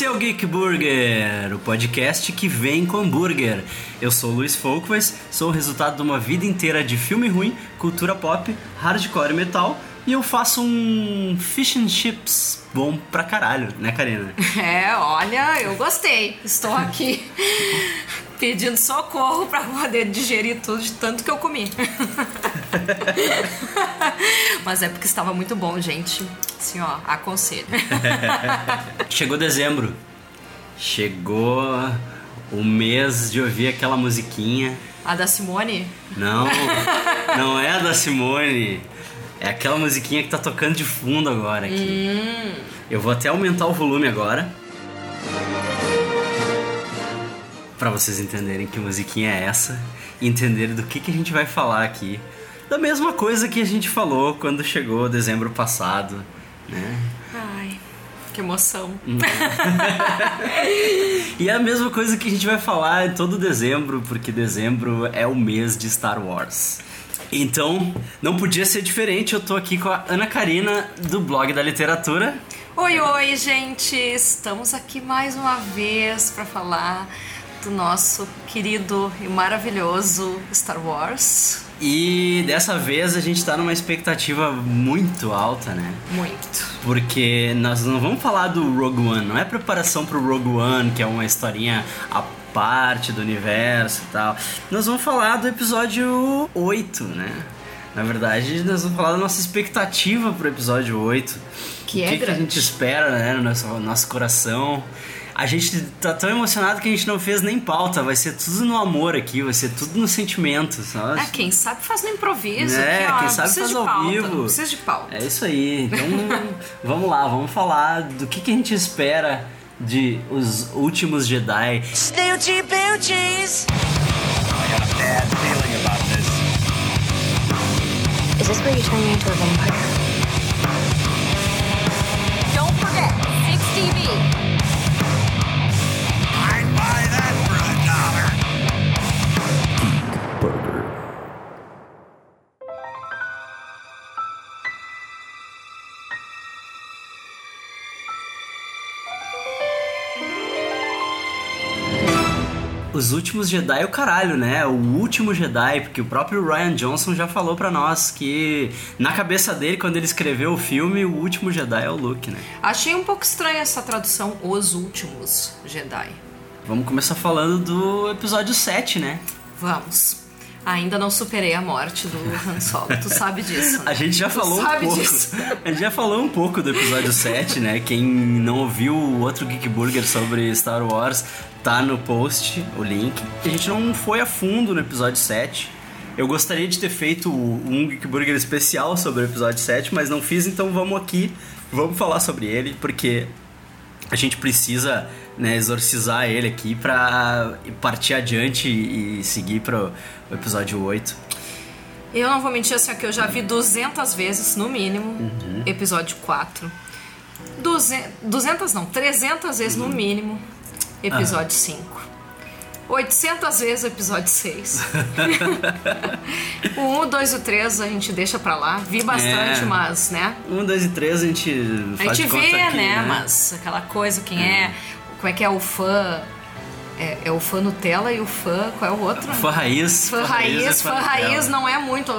Esse é o Geek Burger, o podcast que vem com hambúrguer. Eu sou o Luiz Folkways, sou o resultado de uma vida inteira de filme ruim, cultura pop, hardcore e metal, e eu faço um fish and chips bom pra caralho, né, Karina? É, olha, eu gostei. Estou aqui pedindo socorro pra poder digerir tudo de tanto que eu comi. Mas é porque estava muito bom, gente. Assim, ó, aconselho. Chegou dezembro. Chegou o mês de ouvir aquela musiquinha. A da Simone? Não, não é a da Simone. É aquela musiquinha que tá tocando de fundo agora aqui. Hum. Eu vou até aumentar o volume agora. Pra vocês entenderem que musiquinha é essa e entenderem do que, que a gente vai falar aqui. Da mesma coisa que a gente falou quando chegou dezembro passado, né? Ai, que emoção. E é a mesma coisa que a gente vai falar em todo dezembro, porque dezembro é o mês de Star Wars. Então, não podia ser diferente, eu tô aqui com a Ana Karina do blog da literatura. Oi, oi, gente! Estamos aqui mais uma vez para falar do nosso querido e maravilhoso Star Wars. E dessa vez a gente tá numa expectativa muito alta, né? Muito. Porque nós não vamos falar do Rogue One, não é preparação pro Rogue One, que é uma historinha à parte do universo e tal. Nós vamos falar do episódio 8, né? Na verdade, nós vamos falar da nossa expectativa pro episódio 8. Que o é que, que a gente espera, né, no nosso, nosso coração. A gente tá tão emocionado que a gente não fez nem pauta, vai ser tudo no amor aqui, vai ser tudo no sentimento, sabe? É, quem sabe faz no improviso. É, aqui, ó, quem sabe faz ao pauta, vivo. Não precisa de pauta. É isso aí. Então, vamos lá, vamos falar do que, que a gente espera de Os Últimos Jedi. Snoochie boochies! I got a bad feeling about this. Is this where you turn me into a vampire? Don't forget, 6TV. I'd Os Últimos Jedi é o caralho, né? O último Jedi, porque o próprio Ryan Johnson já falou pra nós que na cabeça dele, quando ele escreveu o filme, o último Jedi é o Luke, né? Achei um pouco estranha essa tradução, Os Últimos Jedi. Vamos começar falando do episódio 7, né? Vamos. Ainda não superei a morte do Han Solo, tu sabe disso. né? A gente já Tu falou um pouco. disso. A gente já falou um pouco do episódio 7, né? Quem não ouviu o outro Geek Burger sobre Star Wars, tá no post, o link. A gente não foi a fundo no episódio 7. Eu gostaria de ter feito um Geek Burger especial sobre o episódio 7, mas não fiz, então vamos aqui, vamos falar sobre ele, porque a gente precisa né, exorcizar ele aqui pra partir adiante e seguir pro episódio 8. Eu não vou mentir assim, que eu já vi 200 vezes, no mínimo, Uhum. episódio 4. 200, 200 não, 300 vezes Uhum. no mínimo, episódio 5. 800 vezes o episódio 6. o 1, o 2 e o 3 a gente deixa pra lá. Vi bastante, É. mas, né? Um, dois e três a gente A faz gente de conta vê, que, né? Mas aquela coisa, quem é. Como é que é o fã. É, é o fã Nutella e o fã. Qual é o outro? Fã raiz. Fã raiz, é fã dela. raiz não é muito,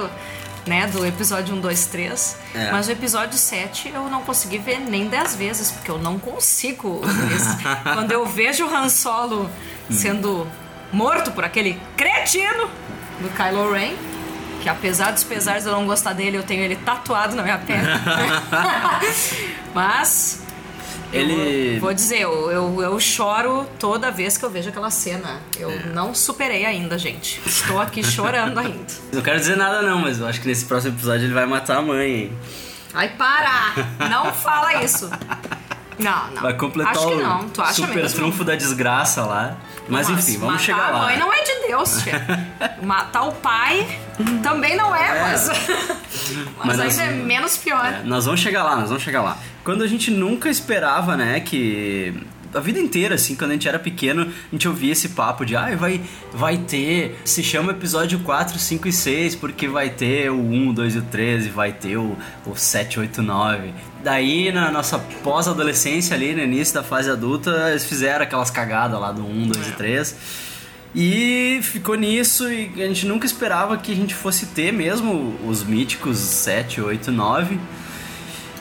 né, do episódio 1, 2, 3. É. Mas o episódio 7 eu não consegui ver nem 10 vezes, porque eu não consigo. Quando eu vejo o Han Solo sendo morto por aquele cretino do Kylo Ren, que apesar dos pesares de eu não gostar dele, eu tenho ele tatuado na minha perna. Mas. Ele- Vou dizer, eu, eu, eu choro toda vez que eu vejo aquela cena. Eu É. não superei ainda, gente. Estou aqui chorando ainda. Não quero dizer nada não, mas eu acho que nesse próximo episódio ele vai matar a mãe, hein? Ai, para! Não fala isso. Não, não. Vai completar Acho que o não. Tu acha super mesmo? trunfo da desgraça lá. Mas Nossa, enfim, vamos matar chegar a lá. mãe não é de Deus, tia. Matar o pai também não é, mas. mas, Mas ainda nós- é menos pior. É, nós vamos chegar lá, nós vamos chegar lá. Quando a gente nunca esperava, né, que a vida inteira, assim, quando a gente era pequeno, a gente ouvia esse papo de, ah, vai, vai ter, se chama episódio 4, 5 e 6, porque vai ter o 1, o 2 e o 13, vai ter o, o 7, 8, 9. Daí, na nossa pós-adolescência ali, no início da fase adulta, eles fizeram aquelas cagadas lá do 1, 2 e 3. E ficou nisso e a gente nunca esperava que a gente fosse ter mesmo os míticos 7, 8, 9.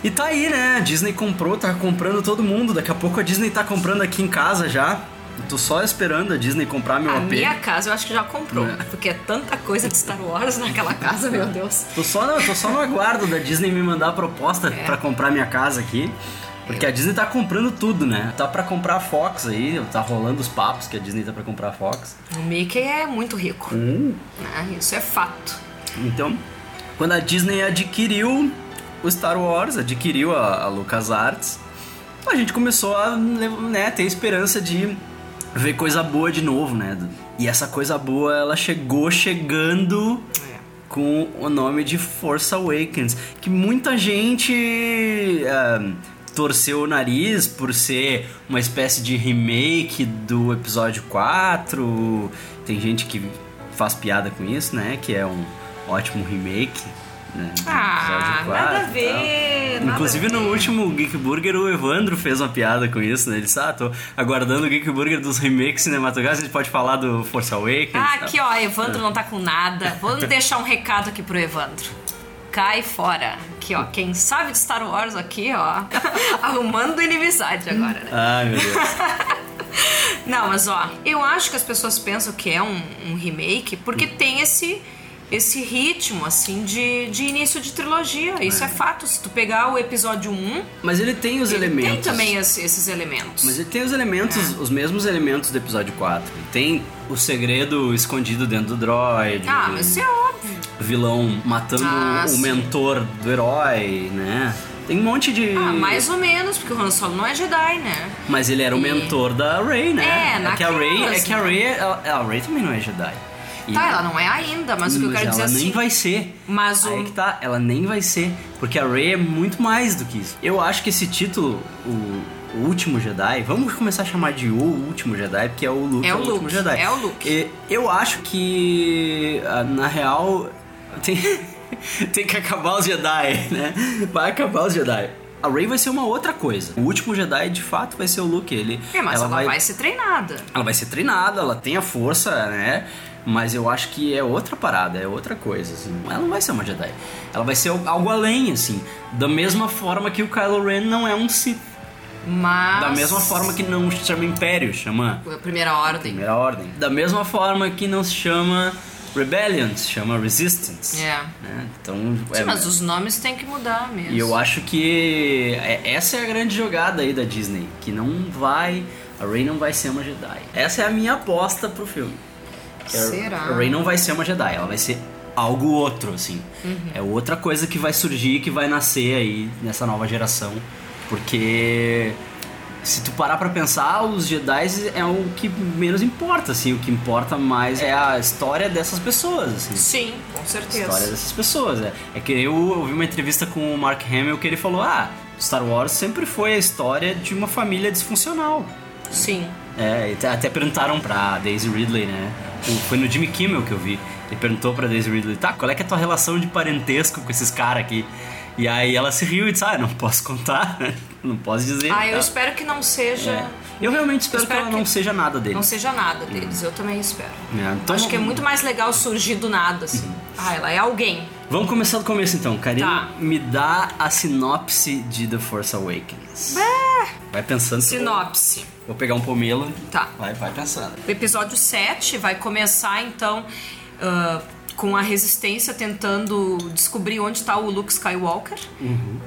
E tá aí, né? A Disney comprou, tá comprando todo mundo. Daqui a pouco a Disney tá comprando aqui em casa já. Eu tô só esperando a Disney comprar meu A AP. minha casa eu acho que já comprou. É. Porque é tanta coisa de Star Wars naquela casa, meu Deus. Tô só, no, tô só no aguardo da Disney me mandar a proposta É. pra comprar minha casa aqui. Porque a Disney tá comprando tudo, né? Tá pra comprar a Fox aí, tá rolando os papos que a Disney tá pra comprar a Fox. O Mickey é muito rico. Hum. né? Isso é fato. Então, quando a Disney adquiriu o Star Wars, adquiriu a, a LucasArts, a gente começou a né, ter esperança de ver coisa boa de novo, né? E essa coisa boa, ela chegou chegando É. com o nome de Force Awakens, que muita gente ah, torceu o nariz por ser uma espécie de remake do episódio 4. Tem gente que faz piada com isso, né? Que é um ótimo remake. Né, Ah, nada a 4 ver. nada Inclusive a no ver. último Geek Burger o Evandro fez uma piada com isso, né? Ele disse, ah, tô aguardando o Geek Burger dos remakes cinematográficos, a gente pode falar do Force Awakens. Ah, aqui ó, Evandro não tá com nada. Vamos deixar um recado aqui pro Evandro. Cai fora. Aqui ó, quem sabe de Star Wars aqui ó, arrumando inimizade agora, né? Ai, meu Deus. Não, mas ó, eu acho que as pessoas pensam que é um, um remake porque tem esse esse ritmo, assim, de, de início de trilogia. Isso é. fato. Se tu pegar o episódio 1, Mas ele tem os ele elementos. tem também esse- esses elementos. Mas ele tem os elementos, É. os mesmos elementos do episódio 4. Ele tem o segredo escondido dentro do droid. Ah, mas isso é óbvio. O vilão matando Ah, o sim. mentor do herói, né? Tem um monte de. Ah, mais ou menos, porque o Han Solo não é Jedi, né? Mas ele era o E- mentor da Rey, né? É, que a Rey, é naquelas, que a né? Rey, ela, a Rey também não é Jedi. Tá, ela não é ainda, mas o que eu quero dizer ela assim. nem vai ser. Mas Aí o- que tá, ela nem vai ser. Porque a Rey é muito mais do que isso. Eu acho que esse título, o, o Último Jedi, vamos começar a chamar de O Último Jedi, porque é o Luke, É o Último Luke, Jedi. é o Luke. E eu acho que, ah, na real, tem, tem que acabar os Jedi, né? Vai acabar os Jedi. A Rey vai ser uma outra coisa. O último Jedi, de fato, vai ser o Luke. Ele, É, mas ela, vai... ser treinada. ela vai ser treinada, ela tem a força, né? Mas eu acho que é outra parada, é outra coisa, assim. Ela não vai ser uma Jedi. Ela vai ser algo além, assim. Da mesma forma que o Kylo Ren não é um Sith. Mas. Da mesma forma que não se chama Império, chama primeira ordem. Primeira Ordem. Da mesma forma que não se chama Rebellion, se chama Resistance. É. né? Então, Sim, é- mas os nomes têm que mudar mesmo. e eu acho que é- essa é a grande jogada aí da Disney, que não vai, a Rey não vai ser uma Jedi. Essa é a minha aposta pro filme. Que a- Será? A Rey não vai ser uma Jedi, ela vai ser algo outro, assim. Uhum. É outra coisa que vai surgir, que vai nascer aí nessa nova geração, porque se tu parar pra pensar, os Jedi é o que menos importa, assim, o que importa mais é a história dessas pessoas, assim Sim, com certeza. história dessas pessoas. É, é que eu ouvi uma entrevista com o Mark Hamill que ele falou: Ah, Star Wars sempre foi a história de uma família disfuncional. Sim. É, e até- perguntaram pra Daisy Ridley, né? Foi no Jimmy Kimmel que eu vi. Ele perguntou pra Daisy Ridley: Tá, qual é que é a tua relação de parentesco com esses caras aqui? E aí ela se riu e disse: Ah, não posso contar, né? Não posso dizer. Ah, eu tá? espero que não seja. É. Eu realmente espero, espero que ela que não seja nada dele. Não seja nada deles, eu também espero. É, então- Acho que é muito mais legal surgir do nada, assim. Ah, ela é alguém. Vamos começar do começo então. Karina, Tá. me dá a sinopse de The Force Awakens. Vai pensando. Sinopse. Vou pegar um pomelo. Tá. Vai, vai pensando. O episódio 7 vai começar então ah, com a resistência tentando descobrir onde está o Luke Skywalker.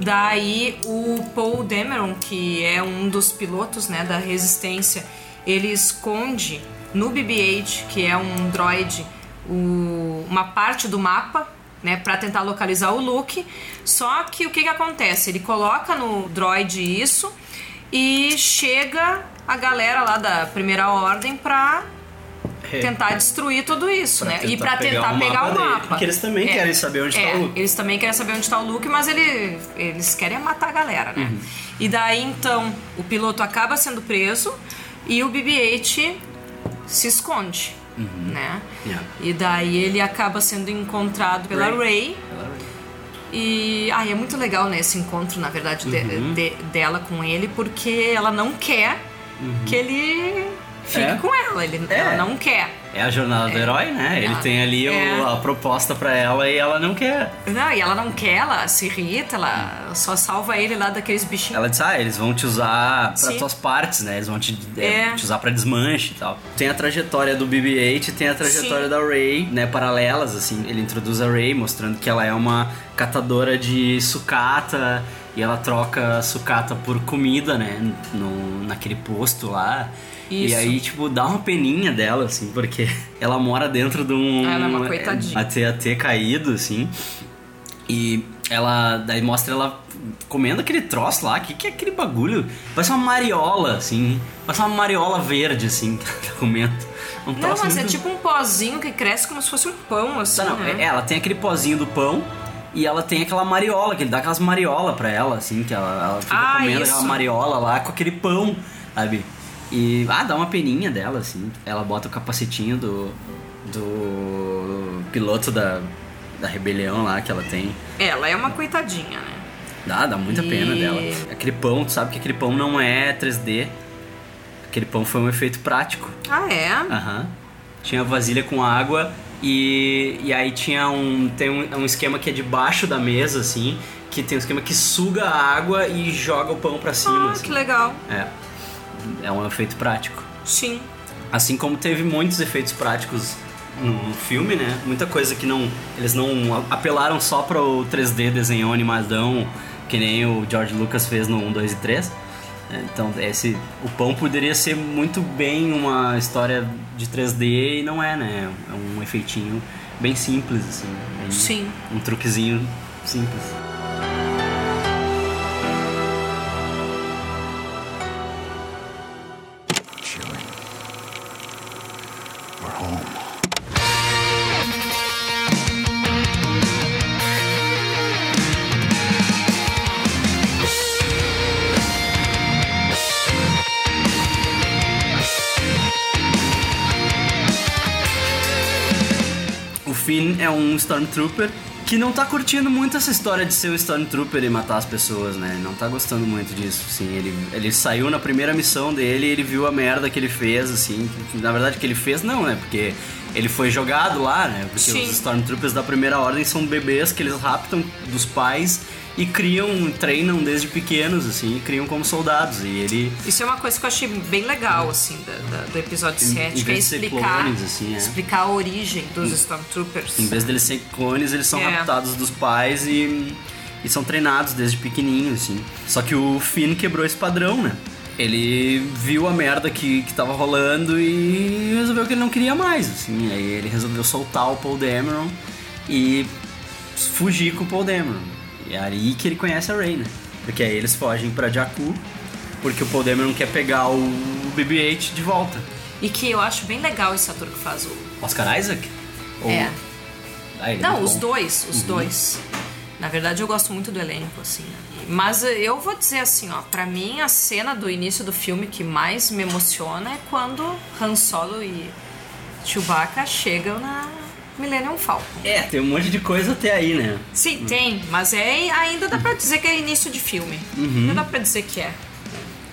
Daí o Paul Dameron, que é um dos pilotos né, da resistência, ele esconde no BB-8, que é um droid, o- uma parte do mapa né, para tentar localizar o Luke. Só que o que, que acontece? Ele coloca no droid isso e chega a galera lá da primeira ordem pra É. tentar destruir tudo isso, né? E pra pegar tentar pegar o dele, mapa. Porque eles também É. querem saber onde É, tá o Luke. Eles também querem saber onde tá o Luke, mas ele, eles querem matar a galera, né? Uhum. E daí então o piloto acaba sendo preso e o BB-8 se esconde, né? Uhum. Yeah. E daí ele acaba sendo encontrado pela Rey. Ray. E ai, é muito legal né, esse encontro, na verdade, de- Uhum. de- dela com ele, porque ela não quer que ele fique É. com ela. Ele, É. Ela não quer. É a jornada do herói, né? Ele Ah, tem ali o- é. a proposta pra ela e ela não quer. Não, e ela não quer, ela se irrita, ela só salva ele lá daqueles bichinhos. Ela diz, ah, eles vão te usar pra Sim. tuas partes, né? Eles vão te, é, É. te usar pra desmanche e tal. Tem a trajetória do BB-8 e tem a trajetória Sim. da Ray, né? Paralelas, assim. Ele introduz a Ray, mostrando que ela é uma catadora de sucata e ela troca sucata por comida, né? No, naquele posto lá. E Isso. aí, tipo, dá uma peninha dela, assim, porque ela mora dentro de um... Ela é uma coitadinha. AT-AT caído, assim. E ela. Daí mostra ela comendo aquele troço lá. O que, que é aquele bagulho? Parece uma mariola, assim. Parece uma mariola verde, assim, que ela tá comendo. Um Não, mas é muito- tipo um pozinho que cresce como se fosse um pão, assim, Tá, não, né? é, ela tem aquele pozinho do pão. E ela tem aquela mariola, que ele dá aquelas mariola pra ela, assim, que ela, ela fica Ah, comendo isso. aquela mariola lá com aquele pão, sabe? E, ah, dá uma peninha dela, assim. Ela bota o capacetinho do, do piloto da, da rebelião lá que ela tem. Ela é uma coitadinha, né? Dá, dá muita E- pena dela. Aquele pão, tu sabe que aquele pão não é 3D. Aquele pão foi um efeito prático. Ah, é? Aham. Tinha vasilha com água e, e aí tinha um. Tem um, um esquema que é debaixo da mesa, assim. Que tem um esquema que suga a água e joga o pão pra cima. Ah, assim. que legal. É. É um efeito prático. Sim. Assim como teve muitos efeitos práticos no filme, né? Muita coisa que não. Eles não apelaram só para o 3D desenhou animadão, que nem o George Lucas fez no 1, 2 e 3. É, Então, esse, o pão poderia ser muito bem uma história de 3D e não é, né? É um efeitinho bem simples, assim. bem- Sim. Um truquezinho simples. Um Stormtrooper que não tá curtindo muito essa história de ser um Stormtrooper e matar as pessoas, né? Não tá gostando muito disso, assim. Ele, ele saiu na primeira missão dele e ele viu a merda que ele fez, assim. Na verdade, que ele fez não, né? Porque ele foi jogado lá, né? Porque Sim. os Stormtroopers da primeira ordem são bebês que eles raptam dos pais e criam, treinam desde pequenos, assim, e criam como soldados. E ele Isso é uma coisa que eu achei bem legal, assim, da- da- do episódio Em- 7, em que é explicar, clones, assim, é. explicar a origem dos Stormtroopers. Em vez deles serem clones, eles são É. raptados dos pais e, e são treinados desde pequenininho, assim. Só que o Finn quebrou esse padrão, né? Ele viu a merda que, que tava rolando e resolveu que ele não queria mais, assim. Aí ele resolveu soltar o Paul Dameron e fugir com o Paul Dameron. E é aí que ele conhece a Rey, né? Porque aí eles fogem pra Jakku, porque o Paul Dameron quer pegar o BB-8 de volta. E que eu acho bem legal esse ator que faz o... Oscar Isaac? Ou- É. Ah, é Não, os bom. dois, os dois. Na verdade, eu gosto muito do elenco, assim. né? Mas eu vou dizer assim, ó, pra mim a cena do início do filme que mais me emociona é quando Han Solo e Chewbacca chegam na Millennium Falcon. É, tem um monte de coisa até aí, né? Sim, tem, mas é ainda dá pra dizer que é início de filme. Uhum. Ainda dá pra dizer que é.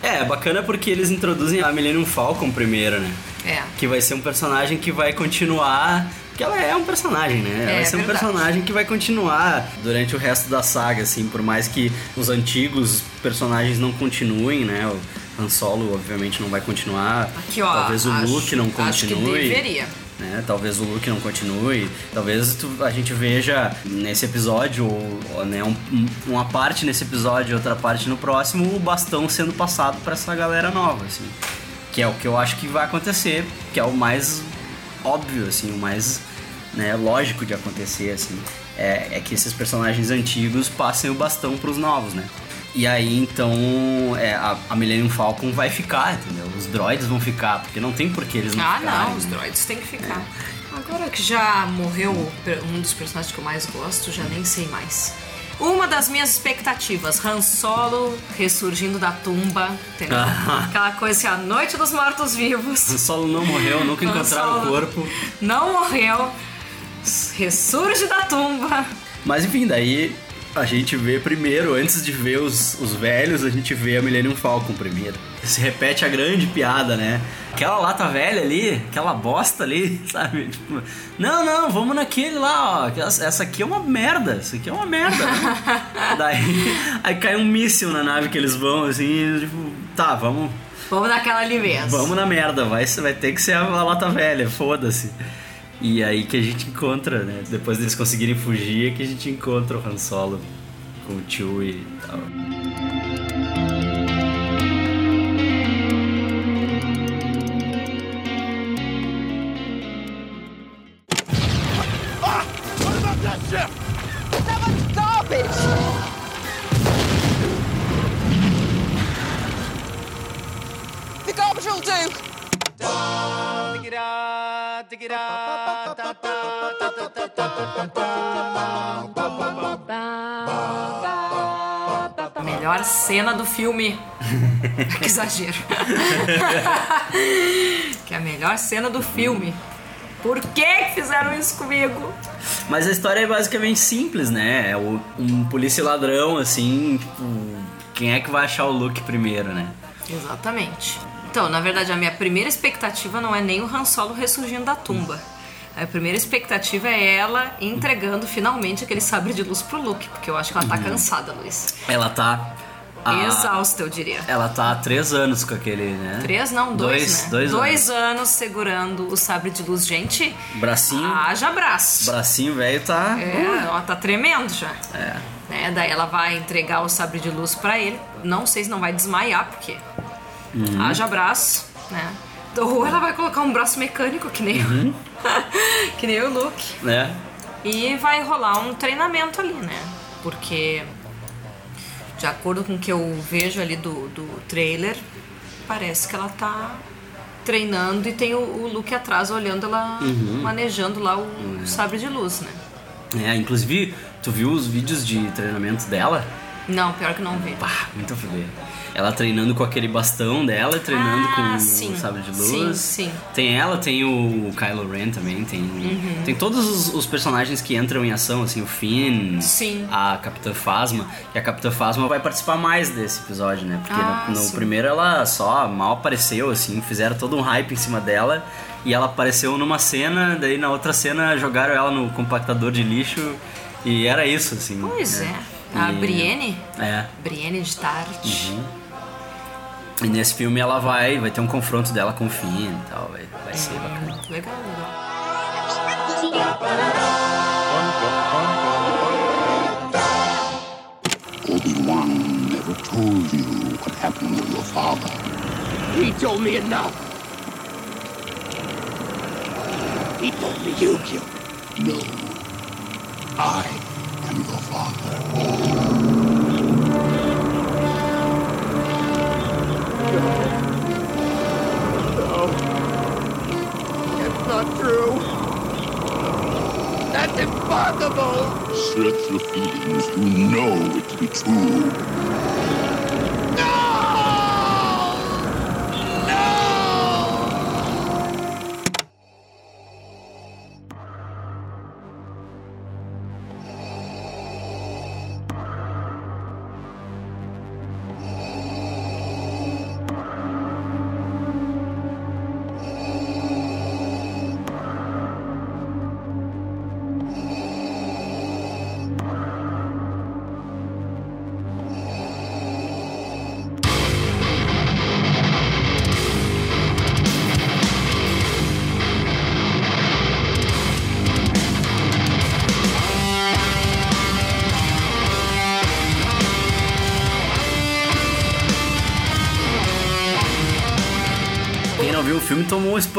É, é bacana porque eles introduzem a Millennium Falcon primeiro, né? É. Que vai ser um personagem que vai continuar. Que ela é um personagem, né? Ela É, vai ser um verdade. personagem que vai continuar durante o resto da saga, assim, por mais que os antigos personagens não continuem, né? O Han Solo, obviamente, não vai continuar. Aqui, ó. Talvez o acho- Luke não Acho que continue. deveria. Né? Talvez o Luke não continue, talvez tu- a gente veja nesse episódio, ou, ou, né, um- um- uma parte nesse episódio e outra parte no próximo, o bastão sendo passado pra essa galera nova, assim. Que é o que eu acho que vai acontecer, que é o mais óbvio, assim, o mais né, lógico de acontecer, assim. É, é que esses personagens antigos passem o bastão pros novos, né? E aí, então, é, a, a Millennium Falcon vai ficar, entendeu? Os droids vão ficar, porque não tem por que eles não Ah, ficarem. não, os droids têm que ficar. Agora que já morreu um dos personagens que eu mais gosto, já nem sei mais. Uma das minhas expectativas, Han Solo ressurgindo da tumba, entendeu? Aquela coisa assim, a noite dos mortos-vivos. Solo não morreu, nunca Han encontraram o corpo. Não morreu, ressurge da tumba. Mas enfim, daí a gente vê primeiro, antes de ver os, os velhos, a gente vê a Millennium Falcon primeiro. Se repete a grande piada, né? Aquela lata velha ali, aquela bosta ali, sabe? Tipo, não, não, vamos naquele lá, ó. Essa aqui é uma merda, isso aqui é uma merda. daí aí cai um míssil na nave que eles vão, assim, e, tipo, tá, vamos, Vamos naquela ali mesmo. vamos na merda, vai, vai ter que ser a lata velha, foda-se. E aí que a gente encontra, né? Depois deles conseguirem fugir, é que a gente encontra o Han Solo com o Chewie e tal. Melhor cena do filme. que exagero. que é a melhor cena do filme. Por que fizeram isso comigo? Mas a história é basicamente simples, né? É um polícia ladrão, assim, tipo, quem é que vai achar o Luke primeiro, né? Exatamente. Então, na verdade, a minha primeira expectativa não é nem o Han Solo ressurgindo da tumba. A primeira expectativa é ela entregando finalmente aquele sabre de luz pro Luke, porque eu acho que ela tá cansada, Luiz. Ela tá. a- Exausta, eu diria. Ela tá há três anos com aquele, né? Três, não, dois, Dois, né? dois, anos. anos segurando o sabre de luz. Gente, Bracinho, haja braço. bracinho velho tá. É, ela tá tremendo já. É. Né? Daí ela vai entregar o sabre de luz pra ele. Não sei se não vai desmaiar, porque Uhum. haja braço, né? Ou ela vai colocar um braço mecânico, que nem, Uhum. que nem o Luke. né? E vai rolar um treinamento ali, né? Porque, de acordo com o que eu vejo ali do, do trailer, parece que ela tá treinando e tem o, o Luke atrás olhando ela Uhum. manejando lá o sabre de luz, né? É, inclusive, tu viu os vídeos de treinamento dela? Não, pior que não vi. Pá, muito foder. Ela treinando com aquele bastão dela, treinando Ah, com sim. o sabre de luz. Sim, sim. Uhum. Tem ela, tem o Kylo Ren também, tem tem todos os, os personagens que entram em ação, assim, o Finn, Sim. a Capitã Phasma. E a Capitã Phasma vai participar mais desse episódio, né? Porque Ah, no, no primeiro ela só mal apareceu, assim, fizeram todo um hype em cima dela. E ela apareceu numa cena, daí na outra cena jogaram ela no compactador de lixo. E era isso, assim. Pois né? é. A E- Brienne, É. Brienne de Tarte. E nesse filme ela vai, vai ter um confronto dela com o Finn e tal, vai, vai ser bacana. Legal, legal. Obi-Wan never told you what happened to your father. He told me enough. He told me you killed him. No. I am your father. Impossible. Search your feelings. You know it to be true.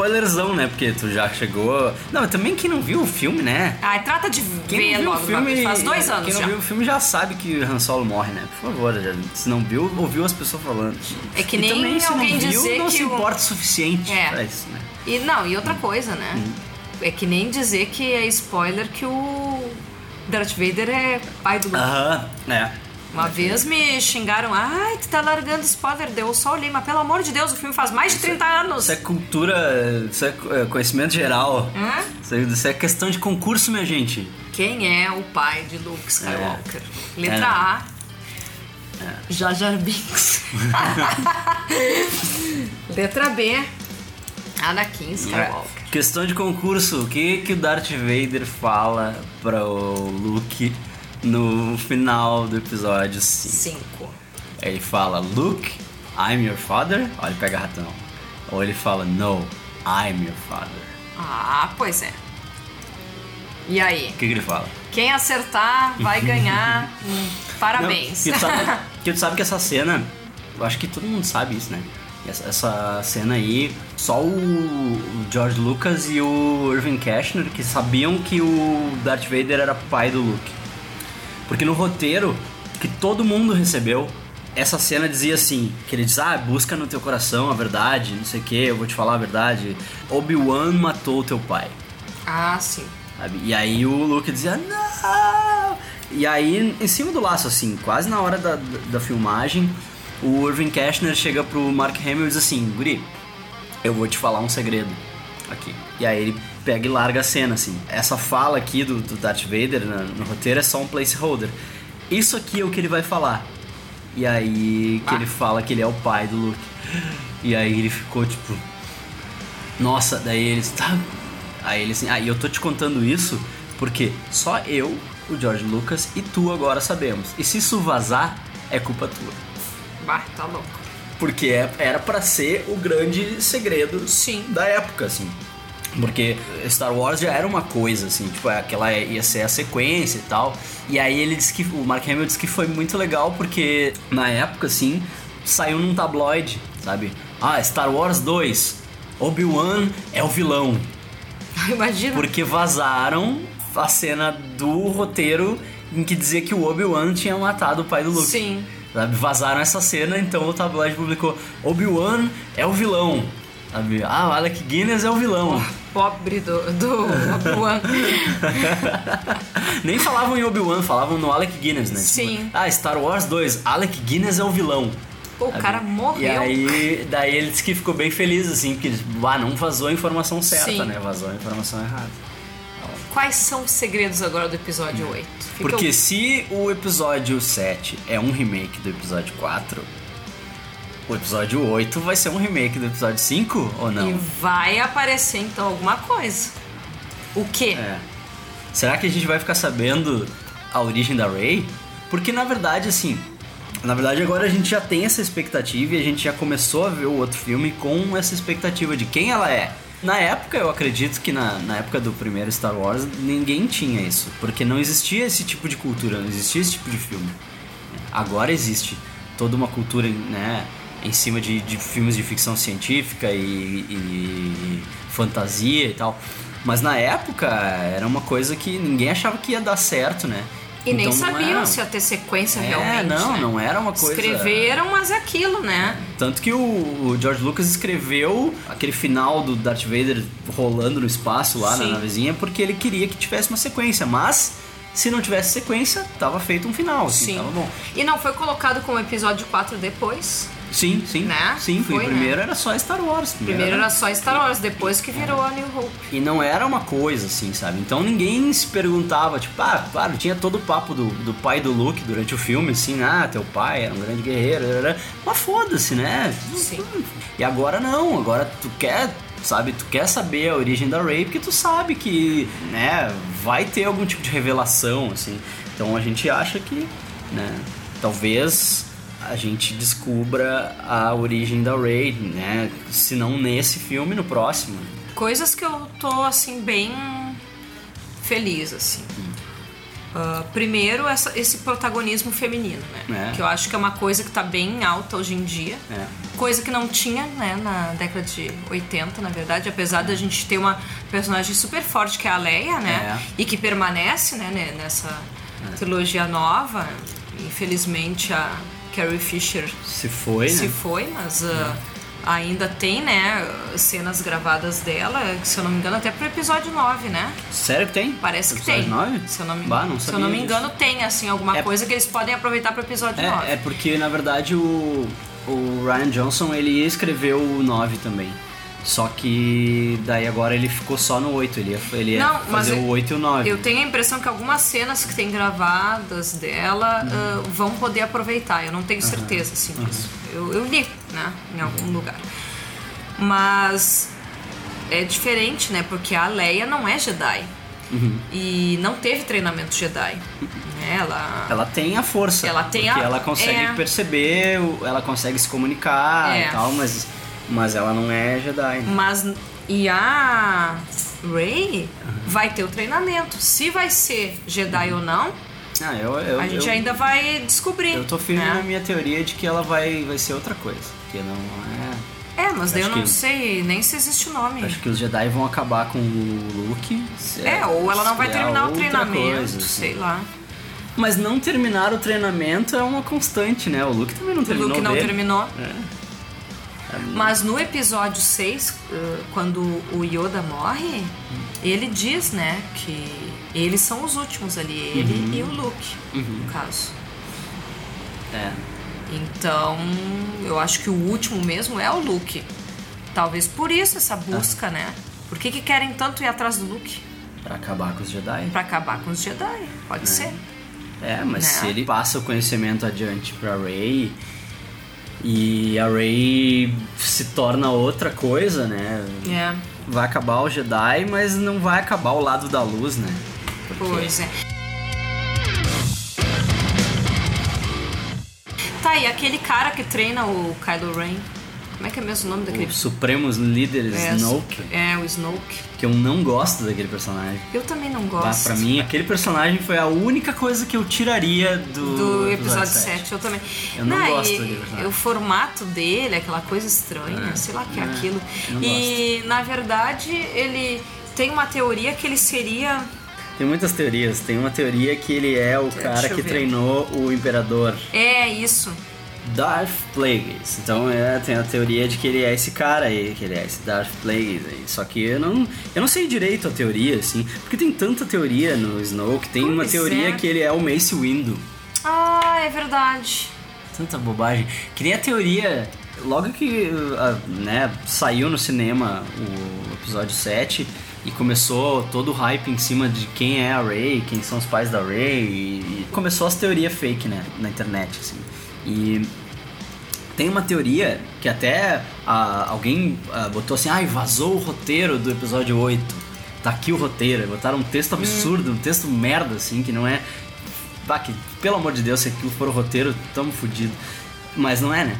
Spoilerzão, né? Porque tu já chegou. Não, também quem não viu o filme, né? Ai, trata de Quem ver não viu logo. o filme. Faz dois anos Quem não já. viu o filme já sabe que Han Solo morre, né? Por favor, já- se não viu, ouviu as pessoas falando. É que E nem também, se alguém não viu, não se importa o suficiente É. pra isso, né? E não, e outra coisa, né? Uhum. É que nem dizer que é spoiler que o Darth Vader é pai do Luke. Aham, é. Uma vez me xingaram, ai, tu tá largando spoiler, deu eu só olhei, mas pelo amor de Deus, o filme faz mais de 30 anos. Isso é cultura, isso é é conhecimento geral. Hã? Isso é, isso é questão de concurso, minha gente. Quem é o pai de Luke Skywalker? Letra É. A. Jar Jar Binks. Letra B. Anakin Skywalker. Questão de concurso, o que que o Darth Vader fala para o Luke no final do episódio 5? Cinco. Ele fala, Luke, I'm your father? Olha, ele pega ratão. Ou ele fala, No, I'm your father. Ah, pois é. E aí? O que, que ele fala? Quem acertar vai ganhar. Parabéns. Não, que, tu sabe, que tu sabe que essa cena, eu acho que todo mundo sabe isso, né? Essa, essa cena aí, só o, o George Lucas e o Irving Cashner que sabiam que o Darth Vader era pai do Luke. Porque no roteiro que todo mundo recebeu, essa cena dizia assim, que ele diz, ah, busca no teu coração a verdade, não sei o que, eu vou te falar a verdade. Obi-Wan matou teu pai. ah, sim. Sabe? E aí o Luke dizia, não! E aí, em cima do laço, assim, quase na hora da, da, da filmagem, o Irving Cashner chega pro Mark Hamill e diz assim, Guri, eu vou te falar um segredo aqui. E aí ele pega e larga a cena, assim. Essa fala aqui do, do Darth Vader no, no roteiro é só um placeholder. Isso aqui é o que ele vai falar. E aí que Ah. ele fala que ele é o pai do Luke. E aí ele ficou tipo... Nossa, daí eles... Tá... Aí ele assim, ah, e eu tô te contando isso porque só eu, o George Lucas e tu agora sabemos. E se isso vazar, é culpa tua. Bah, tá louco. Porque é- era pra ser o grande segredo Sim. da época, assim. Porque Star Wars já era uma coisa, assim, tipo, aquela ia ser a sequência e tal. E aí ele disse que. O Mark Hamill disse que foi muito legal porque na época, assim, saiu num tabloide, sabe? Ah, Star Wars 2, Obi-Wan é o vilão. Imagina. Porque vazaram a cena do roteiro em que dizia que o Obi-Wan tinha matado o pai do Luke. Sim. Sabe? Vazaram essa cena, então o tabloide publicou Obi-Wan é o vilão. Sabe? Ah, Alec Guinness é o vilão. Pobre do, do Obi-Wan. Nem falavam em Obi-Wan, falavam no Alec Guinness, né? Sim. Tipo, ah, Star Wars 2, Alec Guinness é o vilão. Pô, o cara morreu. E aí, daí ele disse que ficou bem feliz, assim, porque ah, não vazou a informação certa, Sim. né? Vazou a informação errada. Quais são os segredos agora do episódio 8? Fica Porque o- se o episódio 7 é um remake do episódio 4, o episódio 8 vai ser um remake do episódio 5 ou não? E vai aparecer então alguma coisa. O quê? É. Será que a gente vai ficar sabendo a origem da Rey? Porque na verdade, assim, na verdade agora a gente já tem essa expectativa e a gente já começou a ver o outro filme com essa expectativa de quem ela é. Na época, eu acredito que na, na época do primeiro Star Wars, ninguém tinha isso. Porque não existia esse tipo de cultura, não existia esse tipo de filme. Agora existe toda uma cultura, né, em cima de, de filmes de ficção científica e, e fantasia e tal. Mas na época era uma coisa que ninguém achava que ia dar certo, né? E nem Então, não sabiam era- se ia ter sequência É, realmente. não, né? não era uma coisa- Escreveram, mas é aquilo, né? Tanto que o, o George Lucas escreveu aquele final do Darth Vader rolando no espaço lá Sim. na navezinha porque ele queria que tivesse uma sequência, mas se não tivesse sequência, tava feito um final, assim, Sim. tava bom. E não foi colocado como episódio 4 depois. Sim, sim. Né? Sim, foi, né? primeiro era só Star Wars. Primeiro era só Star Wars, depois que virou a New Hope. E não era uma coisa assim, sabe? Então ninguém se perguntava, tipo, ah, claro, tinha todo o papo do, do pai do Luke durante o filme, assim, ah, teu pai era um grande guerreiro, mas foda-se, né? Sim. E agora não, agora tu quer, sabe, tu quer saber a origem da Rey porque tu sabe que, né, vai ter algum tipo de revelação, assim. Então a gente acha que, né, talvez a gente descubra a origem da Rey, né, se não nesse filme, no próximo. Coisas que eu tô, assim, bem feliz, assim. Ah, primeiro, essa- esse protagonismo feminino, né? É. Que eu acho que é uma coisa que tá bem alta hoje em dia. É. Coisa que não tinha, né, na década de 80, na verdade. Apesar da gente ter uma personagem super forte, que é a Leia, né? É. E que permanece, né, né, nessa trilogia nova. Infelizmente, a Carrie Fisher Se foi, se né? foi, mas ah, ainda tem, né, cenas gravadas dela, que, se eu não me engano, até pro episódio 9, né? Sério que tem? Parece que tem. nove? Se eu não me, Bah, não se eu não me disso. engano, tem, assim, alguma É- coisa que eles podem aproveitar pro episódio 9. É, é porque, na verdade, o, o Ryan Johnson, ele ia escrever o 9 também. Só que daí agora ele ficou só no 8, ele ia, ele ia Não, fazer o 8 e o 9. Eu tenho a impressão que algumas cenas que tem gravadas dela Uhum. ah, vão poder aproveitar. Eu não tenho certeza, assim, disso. Eu, eu li, né, em algum lugar. Mas é diferente, né? Porque a Leia não é Jedi. Uhum. E não teve treinamento Jedi. Né? Ela... Ela tem a força. Ela tem porque a- ela consegue é. perceber, ela consegue se comunicar É. e tal, mas, mas ela não é Jedi. né? Mas e a Rey vai ter o treinamento. Se vai ser Jedi ou não, Ah, eu, eu, a gente eu, ainda vai descobrir. Eu tô firme né? na minha teoria de que ela vai, vai ser outra coisa. Que não é. É, mas daí eu não que- sei nem se existe o nome. Acho que os Jedi vão acabar com o Luke. se É, ou ela não vai é terminar o treinamento, coisa, assim. sei lá. Mas não terminar o treinamento é uma constante, né? O Luke também não O terminou Luke não dele. terminou. É. Mas no episódio 6, eh, quando o Yoda morre, ele diz, né, que eles são os últimos ali, ele Uhum. e o Luke, no caso. É. Então, eu acho que o último mesmo é o Luke. Talvez por isso essa busca, né? Por que, que querem tanto ir atrás do Luke? Pra acabar com os Jedi. Pra acabar com os Jedi, pode ser. É, mas Né? se ele passa o conhecimento adiante pra Rey e a Rey se torna outra coisa, né? É, Vai acabar o Jedi, mas não vai acabar o lado da luz, né? pois é. Tá, e aquele cara que treina o Kylo Ren? Como é que é mesmo o nome daquele... Os supremos líderes é, Snoke, É, o Snoke. que eu não gosto daquele personagem. Eu também não Tá? gosto. Pra mim, aquele personagem foi a única coisa que eu tiraria do, Do episódio 7, eu também. Eu não gosto e, daquele personagem. O formato dele, aquela coisa estranha, sei lá o que é, é, aquilo. não E, na verdade, ele tem uma teoria que ele seria. Tem muitas teorias. Tem uma teoria que ele é o cara deixa eu que ver. treinou o Imperador É isso. Darth Plagueis. Então é, tem a teoria de que ele é esse cara aí, que ele é esse Darth Plagueis aí. Só que eu não, eu não sei direito a teoria, assim, porque tem tanta teoria no Snoke. Tem uma Pois teoria é. que ele é o Mace Windu. Ah, é verdade. Tanta bobagem. Que nem a teoria. Logo que uh, né, saiu no cinema o episódio 7 e começou todo o hype em cima de quem é a Rey, quem são os pais da Rey, e começou as teorias fake né, na internet. Assim. E tem uma teoria que até ah, alguém ah, botou assim: ai, vazou o roteiro do episódio 8. Tá aqui o roteiro. Botaram um texto absurdo, um texto merda, assim, que não é. Bah, que, pelo amor de Deus, se aquilo for o roteiro, tamo fudido. Mas não é, né?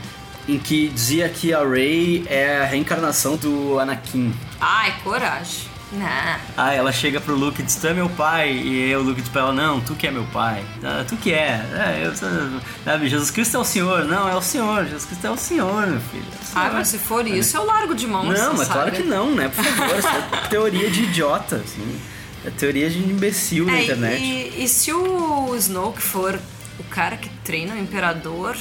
Em que dizia que a Rey é a reencarnação do Anakin. Ai, coragem. Não. Ah, ela chega pro Luke e diz, tu é meu pai. E aí o Luke diz pra ela, não, tu que é meu pai. Ah, tu que é. Ah, eu, sabe, Jesus Cristo é o Senhor. Não, é o Senhor. Jesus Cristo é o Senhor, meu filho. É Ah, Senhor. mas se for isso, eu largo de mão Não, mas claro saga. que não, né? Por favor, isso é teoria de idiota, assim. É teoria de imbecil na É, internet. e, e se o Snoke for o cara que treina o Imperador,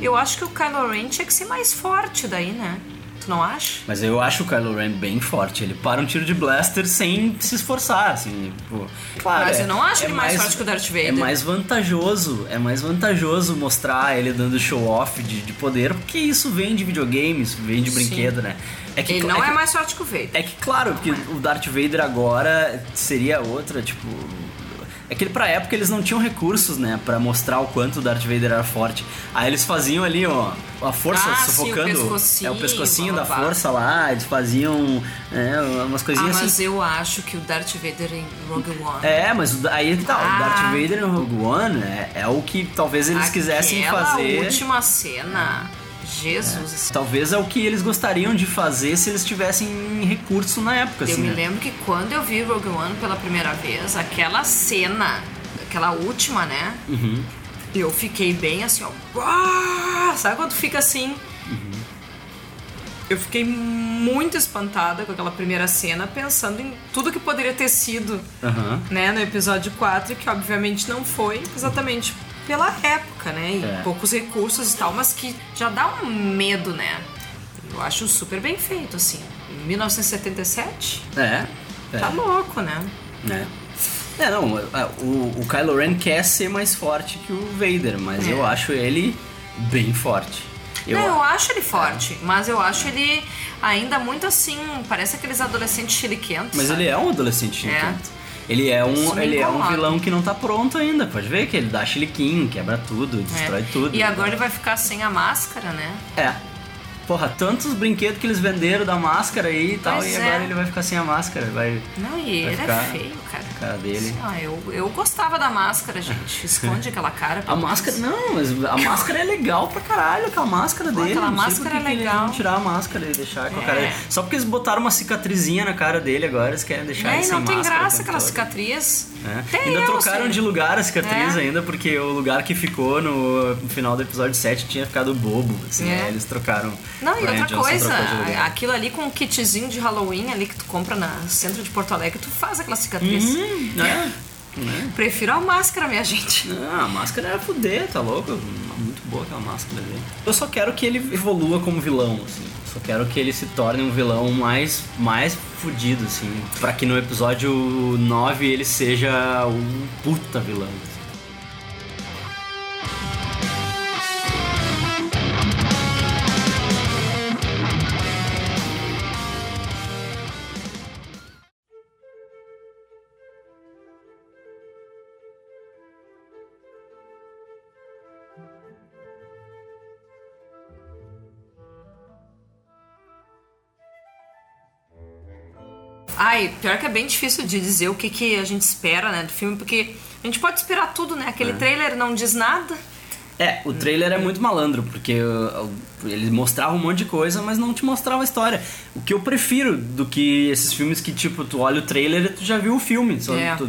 eu acho que o Kylo Ren tinha que ser mais forte daí, né? Tu não acha? Mas eu acho o Kylo Ren bem forte. Ele para um tiro de blaster sem se esforçar, assim. Tipo, claro, Mas é- eu não acho é ele mais forte que o Darth Vader. É mais vantajoso, é mais vantajoso mostrar ele dando show-off de, de poder, porque isso vem de videogame, isso vem de Sim. brinquedo, né? É que, Ele não é, que- mais forte que o Vader. É que, claro, que o Darth Vader agora seria outra, tipo. É que pra época eles não tinham recursos, né, Pra mostrar o quanto o Darth Vader era forte. Aí eles faziam ali, ó, a força Ah, sim, o sufocando. pescocinho, é o pescocinho da blá, blá, blá. força lá, eles faziam é, umas Ah, coisinhas mas assim. eu acho que o Darth Vader em Rogue One. É, mas o- aí é que tá, o Ah. Darth Vader no Rogue One é, é o que talvez eles quisessem Aquela fazer. última cena. Jesus. Talvez é o que eles gostariam de fazer se eles tivessem recurso na época, Eu assim. me né? lembro que quando eu vi Rogue One pela primeira vez, aquela cena aquela última, né? Eu fiquei bem assim, ó. Sabe quando fica assim? Eu fiquei muito espantada com aquela primeira cena, pensando em tudo que poderia ter sido Aham. né, no episódio 4, que obviamente não foi exatamente pela época, né? E É. poucos recursos e tal, mas que já dá um medo, né? Eu acho super bem feito, assim. Em 1977, É. é. tá louco, né? É. É, não, é, o, o Kylo Ren quer ser mais forte que o Vader, mas É. eu acho ele bem forte. Eu, não, eu acho ele forte, mas eu acho ele ainda muito assim, parece aqueles adolescentes chiliquentos. mas sabe? ele é um adolescente É. chiliquento. Ele é um, ele é um vilão que não tá pronto ainda. Pode ver que ele dá chiliquinho, quebra tudo, É. destrói tudo. E agora ele vai ficar sem a máscara, né? É. Porra, tantos brinquedos que eles venderam da máscara aí e tal, Pois e é. agora ele vai ficar sem a máscara. Vai Não, e Vai ele ficar é feio, cara. a cara dele. Ah, eu, eu gostava da máscara, gente. Esconde aquela cara. A máscara, não, mas a máscara é legal pra caralho, aquela máscara Pô, dele. aquela máscara é legal. tirar a máscara e deixar com a É. cara dele. Só porque eles botaram uma cicatrizinha na cara dele agora, eles querem deixar É, ele sem não tem máscara graça aquela todo. cicatriz. É. Ainda eu, trocaram sei. de lugar a cicatriz É. ainda, porque o lugar que ficou no final do episódio 7 tinha ficado bobo, assim, É. aí eles trocaram. Não, e outra coisa, aquilo ali com um kitzinho de Halloween ali que tu compra no centro de Porto Alegre, tu faz aquela cicatriz. Hum, Prefiro a máscara, minha gente. Não, a máscara é fuder, tá louco? Muito boa aquela máscara dele. Eu só quero que ele evolua como vilão, assim. Só quero que ele se torne um vilão mais, mais fudido, assim. Pra que no episódio 9 ele seja um puta vilão. Ai, pior que é bem difícil de dizer o que, que a gente espera, né, do filme, porque a gente pode esperar tudo, né? Aquele trailer não diz nada. É, o trailer é muito malandro, porque uh, ele mostrava um monte de coisa, mas não te mostrava a história. O que eu prefiro do que esses filmes que, tipo, tu olha o trailer e tu já viu o filme. Só É. tu,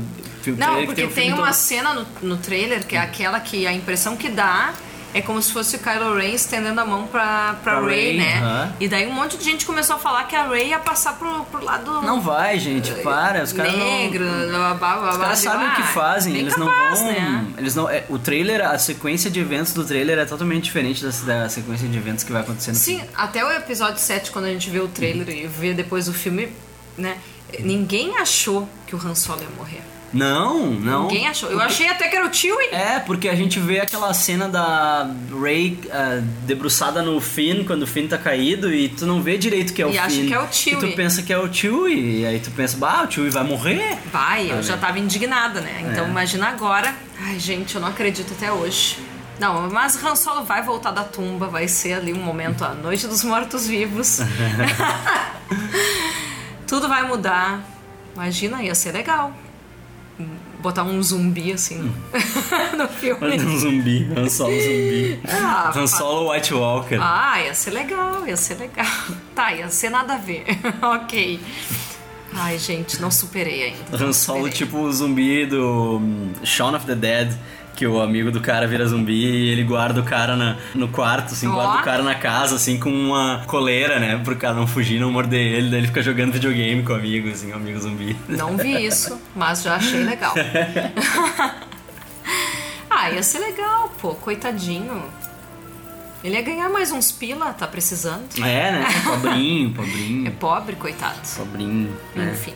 Não, porque tem, filme uma todo. cena no, no trailer que é aquela que a impressão que dá é como se fosse o Kylo Ren estendendo a mão pra, pra, Pra Rey, Rey, né? E daí um monte de gente começou a falar que a Rey ia passar pro, pro lado Não vai, gente, para. Os caras não... negro, blá, blá, blá, blá, Os caras sabem o que Ah, fazem, eles capaz, não vão. Né? Eles não. é, o trailer, a sequência de eventos do trailer é totalmente diferente da, da sequência de eventos que vai acontecer no Sim, filme. até o episódio 7, quando a gente vê o trailer e vê depois o filme, né? Ninguém achou que o Han Solo ia morrer. Não, não. Ninguém achou. Eu achei até que era o Chewie. É, porque a gente vê aquela cena da Ray ah, debruçada no Finn, quando o Finn tá caído, e tu não vê direito que é o E Finn. acha que é o E Chewie. tu pensa que é o Chewie, e aí tu pensa, bah, o Chewie vai morrer? Vai, eu já tava indignada, né? Então É. imagina agora. Ai, gente, eu não acredito até hoje. Não, mas Han Solo vai voltar da tumba, vai ser ali um momento, a noite dos mortos-vivos. Tudo vai mudar. Imagina, ia ser legal. Botar um zumbi assim no filme. um zumbi, Han Solo zumbi. Ah, Han Solo White Walker. Ah, ia ser legal, ia ser legal. Tá, ia ser nada a ver. ok. Ai, gente, não superei ainda. Han Solo, tipo o zumbi do hum, Shaun of the Dead, que o amigo do cara vira zumbi e ele guarda o cara na- no quarto, assim, Ó. guarda o cara na casa, assim, com uma coleira, né? Pro cara não fugir, não morder ele, daí ele fica jogando videogame com o amigo, assim, o amigo zumbi. Não vi isso, mas já achei legal. ah, ia ser legal, pô, coitadinho. Ele ia ganhar mais uns pila, tá precisando. É, né? Pobrinho, É pobrinho. pobre, coitado. Pobrinho, né? Enfim.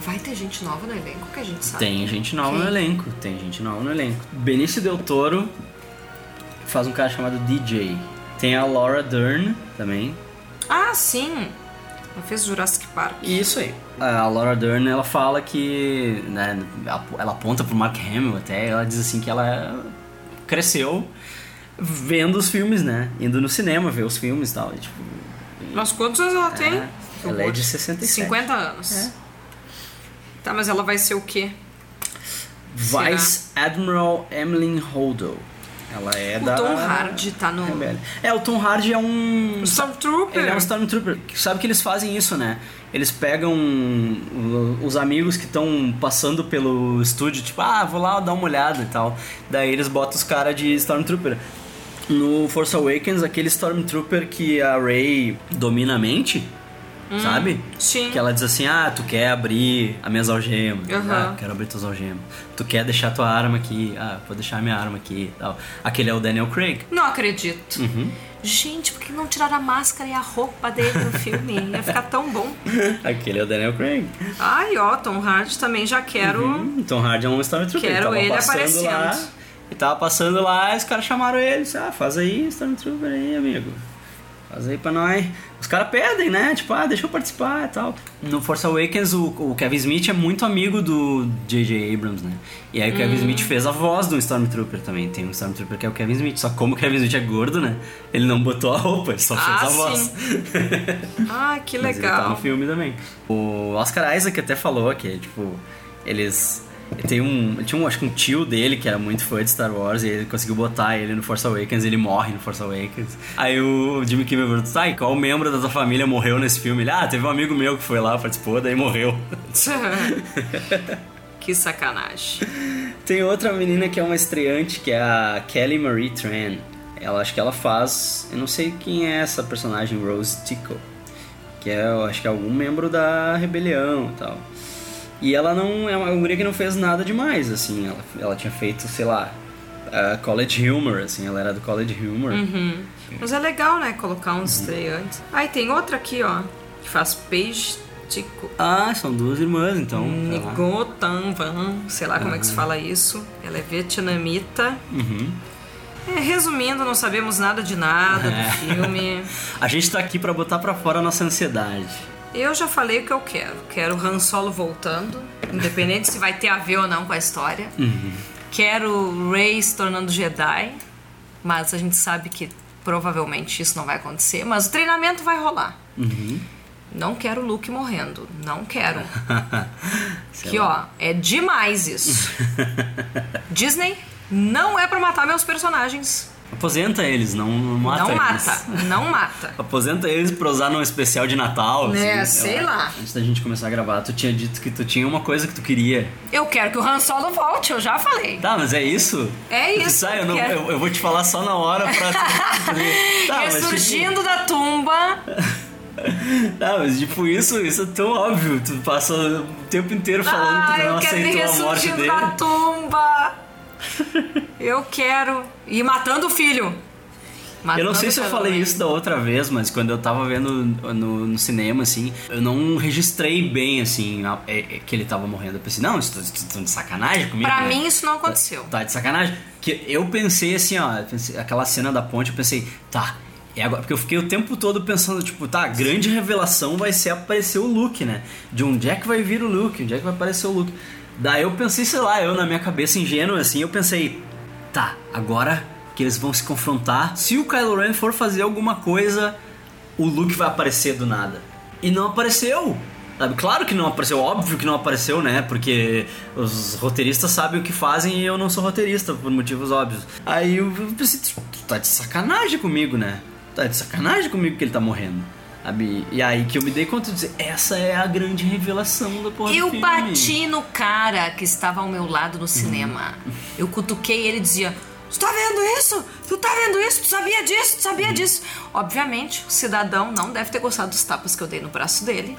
Vai ter gente nova no elenco que a gente sabe. Tem gente nova Quem? no elenco, tem gente nova no elenco. Benício Del Toro faz um cara chamado DJ. Tem a Laura Dern também. Ah, sim. Ela fez Jurassic Park. Isso aí. A Laura Dern, ela fala que... Né, ela aponta pro Mark Hamill até, ela diz assim que ela cresceu vendo os filmes, né? Indo no cinema ver os filmes e tal. E, tipo, Mas quantos anos ela tem? Que ela é de 67. 50 anos. É. Tá, mas ela vai ser o quê? Vice Admiral Emmeline Holdo. Ela é O da. Tom Hardy tá no-. É, o Tom Hardy é um. Stormtrooper. Ele é um Stormtrooper. Sabe que eles fazem isso, né? Eles pegam o- os amigos que estão passando pelo estúdio, tipo, ah, vou lá dar uma olhada e tal. Daí eles botam os caras de Stormtrooper. No Force Awakens, aquele Stormtrooper que a Rey domina a mente, sabe? Hum, sim. Que ela diz assim, ah, tu quer abrir as minhas algemas. Aham. Ah, quero abrir tuas algemas. Tu quer deixar tua arma aqui. Ah, vou deixar minha arma aqui tal. Aquele é o Daniel Craig. Não acredito. Uhum. Gente, por que não tiraram a máscara e a roupa dele no filme? Ia ficar tão bom. Aquele é o Daniel Craig. Ai, ó, Tom Hardy também já quero. Hum, Tom Hardy é um Stormtrooper. Quero ele passando aparecendo. Lá, e tava passando lá, os caras chamaram ele. disse, Ah, faz aí, Stormtrooper aí, amigo. Faz aí pra nós. Os caras pedem, né? Tipo, ah, deixa eu participar e tal. No Force Awakens, o, o Kevin Smith é muito amigo do J.J. Abrams, né? E aí o Kevin Hum. Smith fez a voz do Stormtrooper também. Tem um Stormtrooper que é o Kevin Smith. Só que como o Kevin Smith é gordo, né? Ele não botou a roupa, ele só Ah, fez a voz. Ai, que Mas ele tá legal. no filme também. O Oscar Isaac até falou que, tipo, eles. Tem um. Tinha um, acho que um tio dele que era muito fã de Star Wars e ele conseguiu botar ele no Force Awakens ele morre no Force Awakens. Aí o Jimmy Kimmel perguntou: e qual membro da tua família morreu nesse filme? Ele, ah, teve um amigo meu que foi lá, participou, daí morreu. que sacanagem. Tem outra menina que é uma estreante, que é a Kelly Marie Tran. Ela acho que ela faz. Eu não sei quem é essa personagem, Rose Tickle. Que é, eu acho que é algum membro da rebelião e tal. E ela não. É uma guria que não fez nada demais, assim. Ela, ela tinha feito, sei lá, a College Humor, assim. Ela era do College Humor. Mas é legal, né? Colocar Uhum. uns estreantes. Aí tem outra aqui, ó. Que faz Paige Tico. Ah, são duas irmãs, então. lá. Nigotan Van, sei lá como é que se fala isso. Ela é vietnamita. Uhum. É, resumindo, não sabemos nada de nada É. do filme. A gente tá aqui pra botar pra fora a nossa ansiedade. Eu já falei o que eu quero. Quero Han Solo voltando, independente se vai ter a ver ou não com a história. Uhum. Quero Rey se tornando Jedi, mas a gente sabe que provavelmente isso não vai acontecer. Mas o treinamento vai rolar. Uhum. Não quero o Luke morrendo. Não quero. Sei que ó, é demais isso. Disney não é pra matar meus personagens. Aposenta eles, não, não mata não eles. mata, não mata. Aposenta eles pra usar num especial de Natal. Né, assim, sei lá. Antes da gente começar a gravar, tu tinha dito que tu tinha uma coisa que tu queria. Eu quero que o Han Solo volte, eu já falei. Tá, mas é isso? É isso, Sai, eu, eu não, quero. eu, eu vou te falar só na hora pra. tá, mas Ressurgindo da tumba. Tipo, tá, mas tipo, isso, isso é tão óbvio. Tu passa o tempo inteiro falando ah, que tu não eu quero aceitou a morte ressurgindo dele. da tumba. Eu quero. E matando o filho. Eu não sei se eu Matando falei também. isso da outra vez, mas quando eu tava vendo no, no cinema, assim, eu não registrei bem, assim, a- é- é que ele tava morrendo. Eu pensei, não, isso tá, tá de sacanagem comigo. Pra né? mim isso não aconteceu. Tá de sacanagem. Que eu pensei assim, ó, pensei- aquela cena da ponte, eu pensei, tá, é agora. Porque eu fiquei o tempo todo pensando, tipo, tá, a grande revelação vai ser aparecer o Luke, né? De onde é que vai vir o Luke? Onde é que vai aparecer o Luke? Daí eu pensei, sei lá, eu na minha cabeça ingênua, assim, eu pensei, tá, agora que eles vão se confrontar, se o Kylo Ren for fazer alguma coisa, o Luke vai aparecer do nada. E não apareceu. Sabe? Claro que não apareceu, óbvio que não apareceu, né? Porque os roteiristas sabem o que fazem e eu não sou roteirista, por motivos óbvios. Aí eu pensei, tu tá de sacanagem comigo, né? Tá de sacanagem comigo que ele tá morrendo. Sabe? E aí que eu me dei conta de dizer, essa é a grande revelação da porra do Eu bati no cara que estava ao meu lado no cinema. Eu cutuquei ele dizia: Tu tá vendo isso? Tu tá vendo isso? Tu sabia disso? Tu sabia disso? Obviamente, o cidadão não deve ter gostado dos tapas que eu dei no braço dele.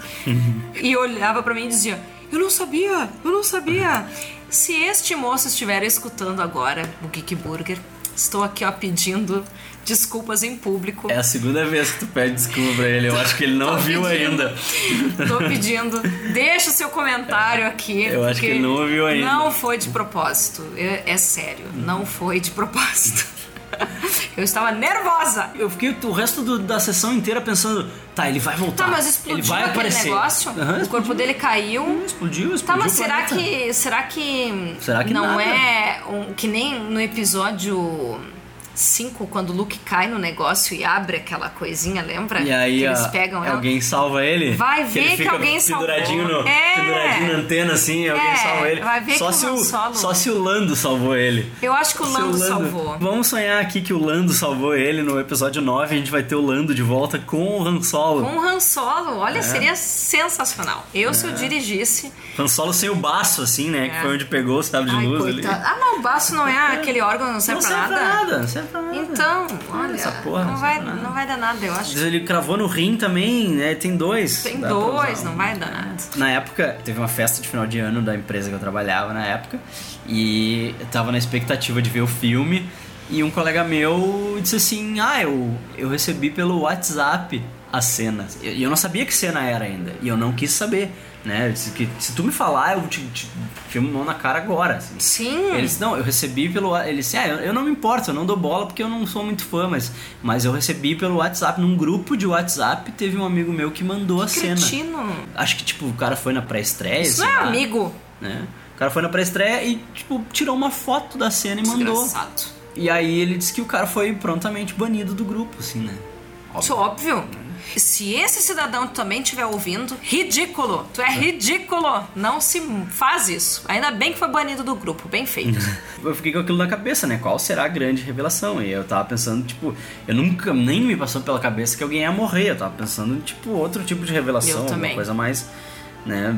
e olhava pra mim e dizia: Eu não sabia, eu não sabia. Se este moço estiver escutando agora o Geek Burger, estou aqui ó pedindo desculpas em público. É a segunda vez que tu pede desculpa pra ele, eu acho que ele não viu pedindo. ainda. Tô pedindo, deixa o seu comentário aqui. Eu acho que ele não ouviu ainda. Não foi de propósito. É, é sério, não foi de propósito. Eu estava nervosa. Eu fiquei o resto do- da sessão inteira pensando, tá, ele vai voltar. Tá, mas explodiu ele vai aquele aparecer. negócio? Aham, o corpo dele caiu. Explodiu, explodiu. Tá, mas será planeta. que. Será que. Será que não nada? é um, que nem no episódio 5, quando o Luke cai no negócio e abre aquela coisinha, lembra? E aí que eles pegam ela. alguém salva ele. Vai Que ver ele que alguém salvou. penduradinho no, É. penduradinho na antena assim, alguém É, salva ele. vai ver só que se o o Solo- Só se o Lando salvou ele. Eu acho que o Se Lando salvou. Vamos sonhar aqui que o Lando salvou ele no episódio 9, a gente vai ter o Lando de volta com o Han Solo. Com o Han Solo, olha, É. seria sensacional. Eu, se eu dirigisse. Han Solo sem o baço, assim, né? Que É. foi onde pegou o sabre de Ai, luz ali. coitado. Ah, não, o baço não é aquele órgão, não serve Não pra serve nada. pra nada, não serve pra nada. Então, olha, essa porra não, vai, não vai dar nada, eu acho. Ele cravou no rim também, né? Tem dois. Tem dois, não um. vai dar nada. Na época, teve uma festa de final de ano da empresa que eu trabalhava na época e eu tava na expectativa de ver o filme e um colega meu disse assim: Ah, eu, eu recebi pelo WhatsApp a cena. E eu não sabia que cena era ainda e eu não quis saber. Né? Disse que se tu me falar, eu te, te filmo mão na cara agora. assim. Sim. Eles, não, eu recebi pelo. Ele disse, ah, eu, eu não me importo, eu não dou bola porque eu não sou muito fã, mas, mas eu recebi pelo WhatsApp, num grupo de WhatsApp, teve um amigo meu que mandou a cena. Cretino. Acho que, tipo, o cara foi na pré-estreia. Isso sei não é amigo. Né? O cara foi na pré-estreia e, tipo, tirou uma foto da cena e mandou. Desgraçado. E aí ele disse que o cara foi prontamente banido do grupo, assim, né? Isso é óbvio. Se esse cidadão também estiver ouvindo, ridículo. Tu é ridículo. Não se faz isso. Ainda bem que foi banido do grupo. Bem feito. Eu fiquei com aquilo na cabeça, né? Qual será a grande revelação? E eu tava pensando, tipo, eu nunca nem me passou pela cabeça que alguém ia morrer. Eu tava pensando em, tipo, outro tipo de revelação, alguma coisa mais, né?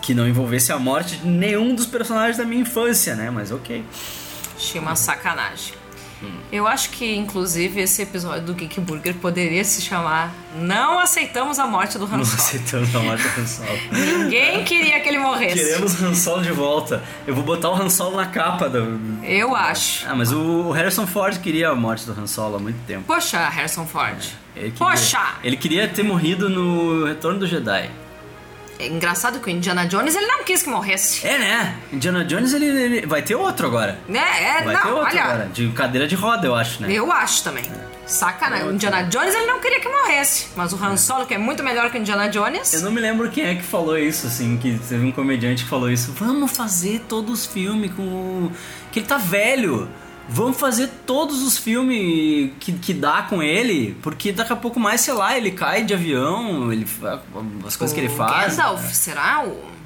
Que não envolvesse a morte de nenhum dos personagens da minha infância, né? Mas ok. Achei uma sacanagem. Hum. Eu acho que, inclusive, esse episódio do Geek Burger poderia se chamar Não Aceitamos a Morte do Han Não aceitamos a morte do Han Solo. Ninguém queria que ele morresse. Queremos Han Solo de volta. Eu vou botar o Han Solo na capa do... Eu acho. Ah, mas o Harrison Ford queria a morte do Han Solo há muito tempo. Poxa, Harrison Ford. Ele queria, Poxa! Ele queria ter morrido no Retorno do Jedi. É engraçado que o Indiana Jones ele não quis que morresse. É, né? Indiana Jones, ele, ele- vai ter outro agora. Né? É, Vai não, ter outro olha. agora. De cadeira de roda, eu acho, né? Eu acho também. Sacanagem. O Indiana Jones ele não queria que morresse. Mas o Han Solo, que é muito melhor que o Indiana Jones. Eu não me lembro quem é que falou isso, assim, que teve um comediante que falou isso. Vamos fazer todos os filmes com. Que ele tá velho. Vamos fazer todos os filmes que, que dá com ele, porque daqui a pouco mais, sei lá, ele cai de avião, ele, as coisas que ele O faz. Gandalf, será? O...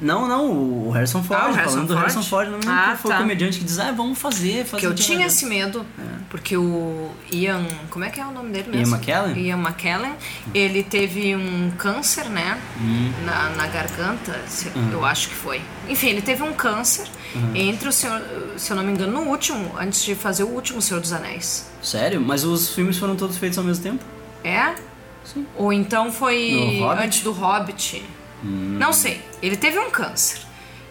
Não, não, o Harrison Ford, Ah, o Harrison falando do Ford? Harrison Ford, não Ah, foi tá. o comediante que diz, ah, vamos fazer, fazer Porque eu tinha novo." esse medo, porque o Ian. Como é que é o nome dele Ian mesmo? McKellen? Ian McKellen. Ele teve um câncer, né? Hum. Na, na garganta, se- eu acho que foi. Enfim, ele teve um câncer entre o senhor, se eu não me engano, no último, antes de fazer o último Senhor dos Anéis. Sério? Mas os filmes foram todos feitos ao mesmo tempo? É? Ou então foi antes do Hobbit. Não sei. Ele teve um câncer.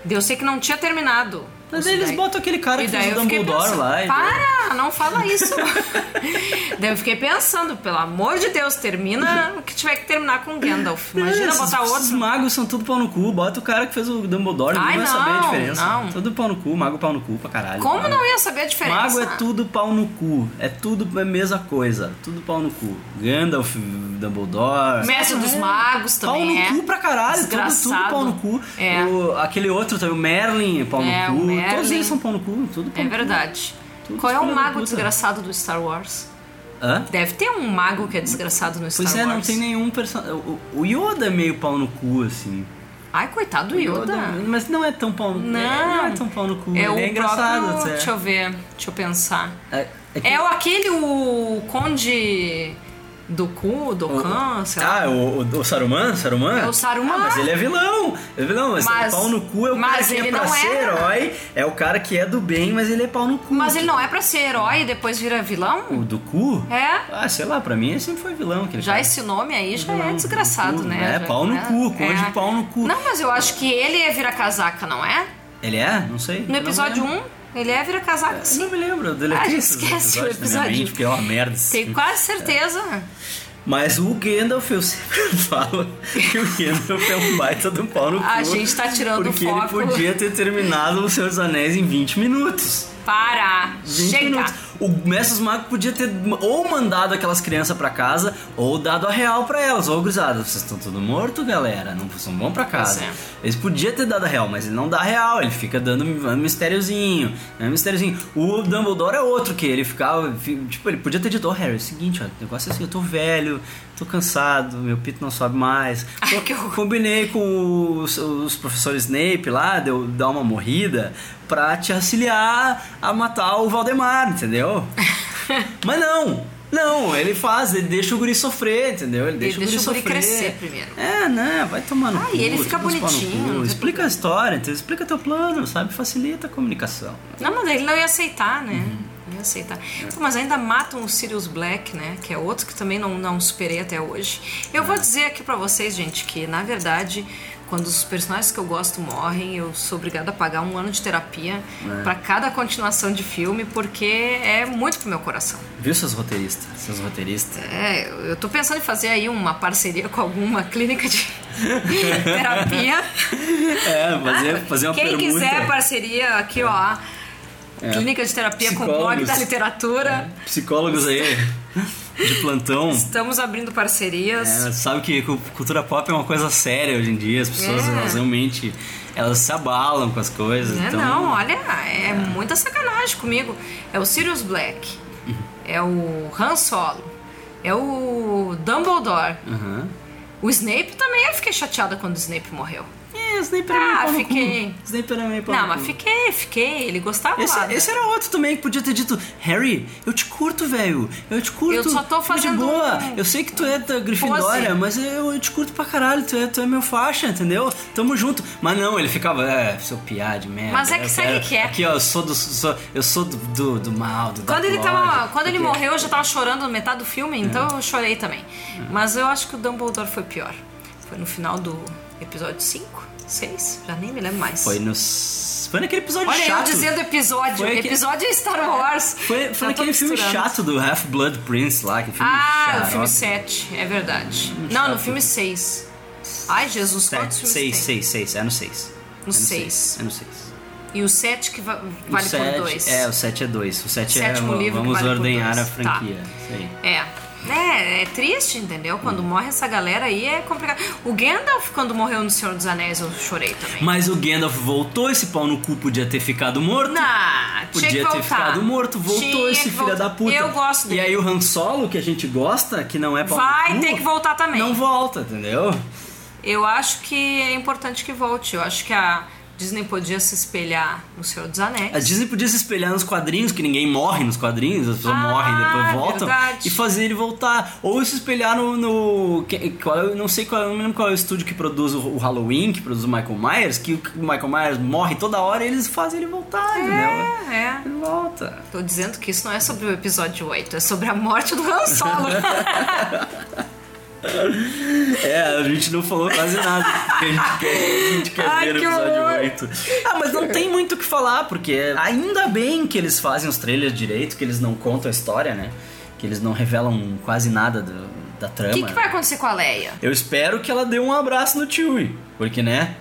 Eu sei que não tinha terminado. Mas Isso eles daí- botam aquele cara que daí fez o Dumbledore pensando, lá. Para, não fala isso. daí eu fiquei pensando, pelo amor de Deus, termina o que tiver que terminar com Gandalf. Imagina É, esses- botar Esses outro. magos são tudo pau no cu. Bota o cara que fez o Dumbledore, Ai, ninguém vai saber a não, diferença. não. Tudo pau no cu, mago pau no cu pra caralho. Como Mago. não ia saber a diferença? Mago é tudo pau no cu. É tudo a mesma coisa. Tudo pau no cu. Gandalf, Dumbledore. Mestre dos Magos Pau também no é. cu pra caralho, tudo, tudo pau no cu. É. O- aquele outro também, o Merlin, pau É, no o cu. Merlin. Todos eles são pau no cu, tudo pau É no cu. verdade. Tudo Qual é o mago desgraçado do Star Wars? Hã? Deve ter um mago que é desgraçado no Star Pois é, Wars. não tem nenhum personagem. O, Yoda é meio pau no cu, assim. Ai, coitado do O Yoda. Mas não é tão pau no cu. Não. Não é tão pau no cu. É o é engraçado próprio... até. Deixa eu ver, deixa eu pensar. É, é que- É o aquele, o conde do cu, do Khan, sei lá. Ah, o, o, o Saruman? Saruman? É o Saruman. Ah, mas ele é vilão. É vilão, mas, Mas- pau no cu é o cara que ele é pra ser herói. É o cara que é do bem, mas ele é pau no cu. Mas ele não é pra ser herói e depois vira vilão? O do cu? É. Ah, sei lá, pra mim ele sempre foi vilão. Aquele Já cara. esse nome aí já Vilão, é desgraçado, cu. né? É, Já- pau no né? cu, conde É. pau no cu. Não, mas eu acho que ele é vira-casaca, não é? Ele é? Não sei. No episódio 1, ele é vira-casaca, Eu sim. não me lembro. Deletei Ah, esquece o episódio. mente, porque é uma merda. Tenho quase certeza. Mas o Gandalf, eu sempre falo que o Gandalf é um baita do pau no cu. A gente tá tirando Porque foco. ele podia ter terminado o Senhor dos Anéis em 20 minutos. Para! 20 Chega! minutos. O Mestre dos Magos podia ter ou mandado aquelas crianças pra casa, ou dado a real pra elas. Ô, gurizada, vocês estão tudo morto, galera. Não vocês vão pra casa. É. Eles podiam ter dado a real, mas ele não dá a real. Ele fica dando um mistériozinho. né, mistériozinho. O Dumbledore é outro que ele ficava... fi- Tipo, ele podia ter dito, ô, Harry, é o seguinte, ó, o negócio é assim, eu tô velho, tô cansado, meu pito não sobe mais. Ai, que horror. combinei com os, os professores Snape lá, deu dar uma morrida pra te auxiliar a matar o Valdemar, entendeu? Mas não, não, ele faz, ele deixa o guri sofrer, entendeu? Ele deixa, deixa o o guri crescer primeiro. É, né? Vai tomar no Ah, cu. e ele fica bonitinho, tem Explica a história, entendeu? explica teu plano, sabe? Facilita a comunicação. Não, mas ele não ia aceitar, né? Uhum. Não ia aceitar. Pô, mas ainda matam o Sirius Black, né? Que é outro que também não, não superei até hoje. Eu É. vou dizer aqui pra vocês, gente, que na verdade, quando os personagens que eu gosto morrem, eu sou obrigada a pagar um ano de terapia É. pra cada continuação de filme, porque é muito pro meu coração. Viu seus roteiristas? Seus roteiristas. É, eu- tô pensando em fazer aí uma parceria com alguma clínica de terapia. É, fazer, fazer uma Quem quiser parceria aqui, ó. Clínica de terapia com blog da literatura. Psicólogos aí de plantão. Estamos abrindo parcerias. É, sabe que cu- cultura pop é uma coisa séria hoje em dia. As pessoas É. elas realmente elas se abalam com as coisas. Então, Não, olha, é muita sacanagem comigo. É o Sirius Black, é o Han Solo, é o Dumbledore. Aham. O Snape também eu fiquei chateada quando o Snape morreu. É, Snape era meio Ah, pau fiquei. Snape era meio pau Não, mas fiquei, fiquei. Ele gostava Esse, lá. né? esse era outro também que podia ter dito Harry, eu te curto, velho. Eu te curto. Eu só tô fazendo de boa. um- Eu sei que tu é da Grifindória, Pose. mas eu, eu te curto pra caralho. Tu é, tu é meu faixa, entendeu? Tamo junto. Mas não, ele ficava, é, seu piá de merda. Mas é que sabe o que é? Aqui, ó, eu sou do, sou, eu sou do, do, do mal, do Quando ele, tava, quando ele porque- morreu, eu já tava chorando metade do filme, então É. eu chorei também. Mas eu acho que o Dumbledore foi pior. Foi no final do episódio 5, 6, já nem me lembro mais. Foi no. Foi naquele episódio Olha chato. eu dizendo episódio. Foi aquele- Episódio é Star Wars. Foi, foi naquele filme chato do Half-Blood Prince lá, que filme Ah, chato. no filme 7, é verdade. Filme Não, no chato. filme 6. Ai, Jesus, quantos filmes Seis, tem? seis, seis, é no 6. No seis. É no 6. E o 7 que va- vale o por sete- 2. É, o 7 é 2. O 7 é. Livro que Vamos vale ordenhar a franquia. Aí. É. É, é triste, entendeu? Quando morre essa galera aí é complicado. O Gandalf, quando morreu no Senhor dos Anéis, eu chorei também. Mas o Gandalf voltou, esse pau no cu podia ter ficado morto. Não, tinha Podia ter ficado morto, voltou Tinha esse filho da puta. Eu gosto E dele. aí o Han Solo, que a gente gosta, que não é pau no Vai cu, ter que voltar também. Não volta, entendeu? Eu acho que é importante que volte. Eu acho que a Disney podia se espelhar no Senhor dos Anéis. A Disney podia se espelhar nos quadrinhos, que ninguém morre nos quadrinhos, as pessoas Ah, morrem e depois voltam, verdade. e fazer ele voltar. Ou se espelhar no. no qual, eu não sei qual, eu não lembro qual é o estúdio que produz o, Halloween, que produz o Michael Myers, que o Michael Myers morre toda hora e eles fazem ele voltar, entendeu? É, é. Ele volta. Tô dizendo que isso não é sobre o episódio 8, é sobre a morte do Han Solo. É, a gente não falou quase nada, a gente quer, a gente quer Ai, ver que episódio horror. 8. Ah, mas não tem muito o que falar, porque ainda bem que eles fazem os trailers direito, que eles não contam a história, né? Que eles não revelam quase nada do- da O trama. que, que vai acontecer com a Leia? Eu espero que ela dê um abraço no Chewie, porque, né?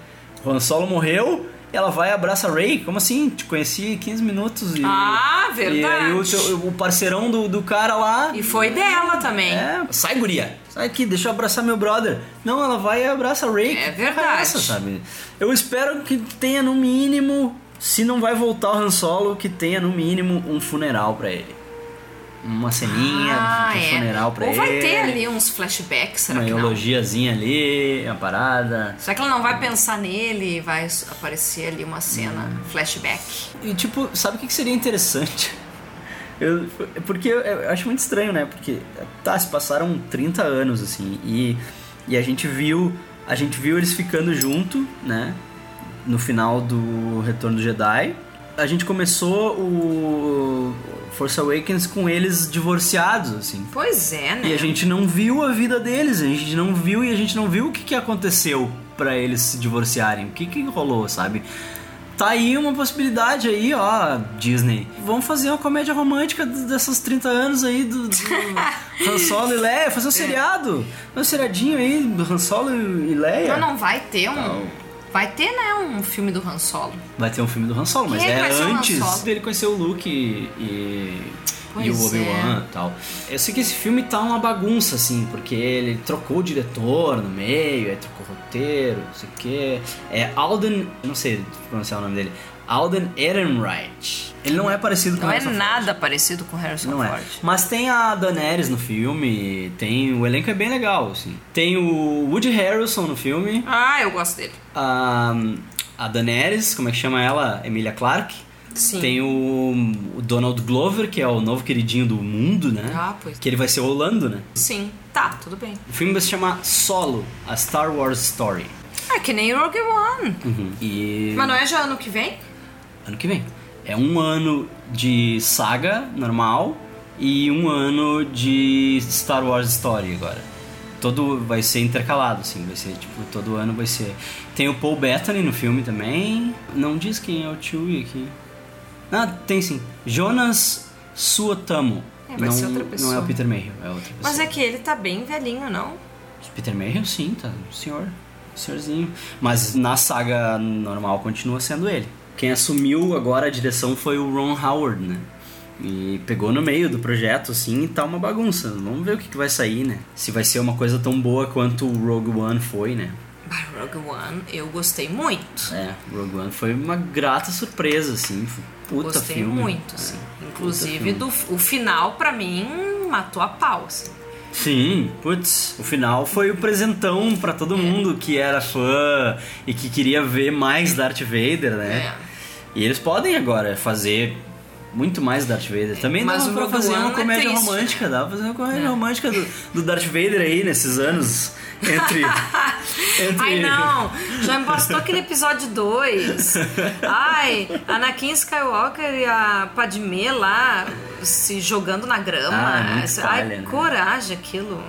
O Han Solo morreu, ela vai e abraça a Rey. Como assim? Te conheci 15 minutos e... Ah, verdade. E aí o, teu- o parceirão do, do cara lá... E foi dela também. É, sai guria, sai aqui, deixa eu abraçar meu brother. Não, ela vai e abraça a Ray. É porra verdade. essa, sabe? Eu espero que tenha no mínimo, se não vai voltar o Han Solo, que tenha no mínimo um funeral pra ele. Uma ceninha Ah, de é. funeral pra Ou ele. vai ter ali uns flashbacks, será uma elogiazinha ali, uma parada. Será que ela não vai pensar nele e vai aparecer ali uma cena, Hum. flashback? E tipo, sabe o que que seria interessante? Eu, porque eu, eu acho muito estranho, né? Porque tá, se passaram 30 anos assim e, e a gente viu a gente viu eles ficando junto, né? No final do Retorno do Jedi. A gente começou o Force Awakens com eles divorciados, assim. Pois é, né? E a gente não viu a vida deles, a gente não viu e a gente não viu o que, que aconteceu pra eles se divorciarem, o que, que rolou, sabe? Tá aí uma possibilidade aí, ó, Disney. Vamos fazer uma comédia romântica dessas 30 anos aí do, do Han Solo e Leia, fazer um seriado. Um seriadinho aí do Han Solo e Leia. Mas não vai ter um. Vai ter, né, um filme do Han Solo. Vai ter um filme do Han Solo, mas Quem é é antes dele conhecer o Luke e, e, e o Obi-Wan e tal. Eu sei que esse filme tá uma bagunça, assim, porque ele trocou o diretor no meio, aí trocou o roteiro, não sei o quê. É Alden, não sei pronunciar o nome dele, Alden Ehrenreich. Ele não é parecido com Não é Harrison Ford. nada parecido com Harrison Não é. Ford. Mas tem a Daenerys no filme, tem o elenco é bem legal, assim. Tem o Woody Harrelson no filme, Ah, eu gosto dele. a, a Daenerys, como é que chama ela? Emilia Clarke. Sim. Tem o, o Donald Glover, que é o novo queridinho do mundo, né? Ah, pois. Que ele vai ser o Orlando, né? Sim, tá, tudo bem. O filme vai se chamar Solo, a Star Wars Story. É que nem Rogue One. Uhum. E Mas não é já ano que vem? Ano que vem. É um ano de saga normal e um ano de Star Wars Story agora. Todo vai ser intercalado, assim, vai ser tipo, todo ano vai ser. Tem o Paul Bettany no filme também. Não diz quem é o Chewie aqui. Ah, tem sim. Jonas Suotamo. É, vai não, ser outra Não é pessoa. o Peter Mayhew, é outra pessoa. Mas é que ele tá bem velhinho, não? Peter Mayhew, sim, tá. Senhor. Senhorzinho. Mas na saga normal continua sendo ele. Quem assumiu agora a direção foi o Ron Howard, né? E pegou no meio do projeto, assim, e tá uma bagunça. Vamos ver o que, que vai sair, né? Se vai ser uma coisa tão boa quanto o Rogue One foi, né? Bah, Rogue One, eu gostei muito. É, Rogue One foi uma grata surpresa, assim. Puta gostei filme. muito, É, assim. puta Inclusive, do, o final, pra mim, matou a pau, assim. Sim, putz, o final foi o presentão pra É. todo mundo que era fã e que queria ver mais Darth Vader, né? É. E eles podem agora fazer muito mais Darth Vader. Também Mas dava o pra fazer uma é comédia triste, romântica, dava pra fazer uma comédia É. romântica do, do Darth Vader aí nesses anos entre. entre... Ai, não! Já me bastou aquele episódio 2. Ai, Anakin Skywalker e a Padmé lá se jogando na grama. Ah, é muito Ai, palha, né? coragem aquilo.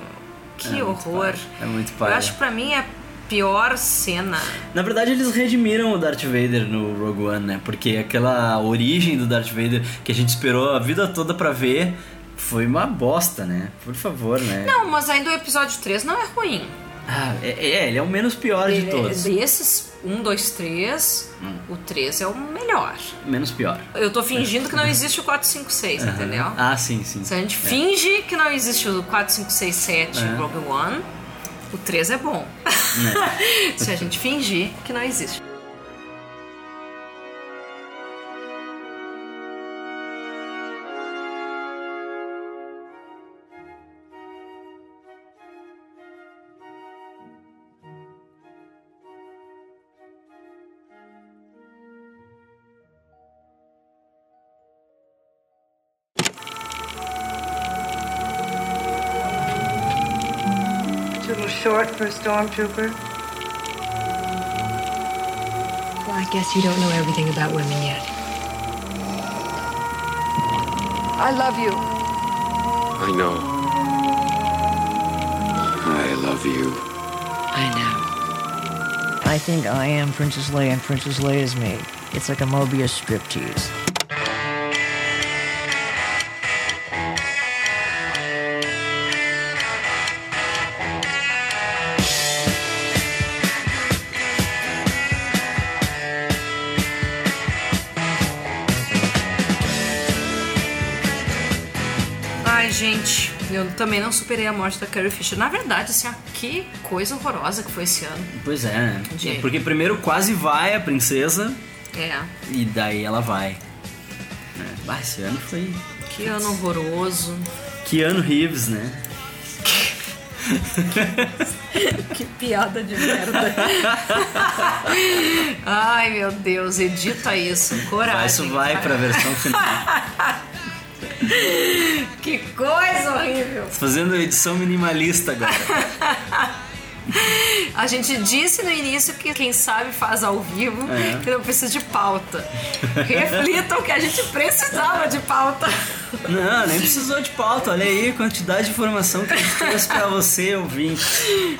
Que É muito horror. palha, é muito Eu palha. acho que pra mim é pior cena. Na verdade, eles redimiram o Darth Vader no Rogue One, né? Porque aquela origem do Darth Vader que a gente esperou a vida toda pra ver foi uma bosta, né? Por favor, né? Não, mas ainda o episódio 3 não é ruim. Ah, é, é, ele é o menos pior de Ele- todos. Desses, 1, 2, 3, o 3 é o melhor. Menos pior. Eu tô fingindo que não existe o 4, 5, 6, entendeu? Ah, sim, sim. Se a gente finge que não existe o 4, 5, 6, 7 É. Rogue One, o 3 é bom. Se a gente fingir que não existe. Short for a stormtrooper. Well, I guess you don't know everything about women yet. I love you. I know. I love you. I know. I think I am Princess Leia and Princess Leia is me. It's like a Mobius striptease. Também não superei a morte da Carrie Fisher. Na verdade, assim, ó, que coisa horrorosa que foi esse ano. Pois é, né? De- Porque primeiro quase vai a princesa É, e daí ela vai. É, bah, esse ano foi. que ano horroroso. Keanu Reeves, né? Que piada de merda. Ai, meu Deus, edita isso. Coragem. Isso vai cara. pra versão final. Que coisa horrível. Fazendo edição minimalista agora. A gente disse no início que quem sabe faz ao vivo, É. que não precisa de pauta. Reflitam que a gente precisava de pauta. Não, nem precisou de pauta. Olha aí a quantidade de informação que gente trouxe pra você, ouvinte.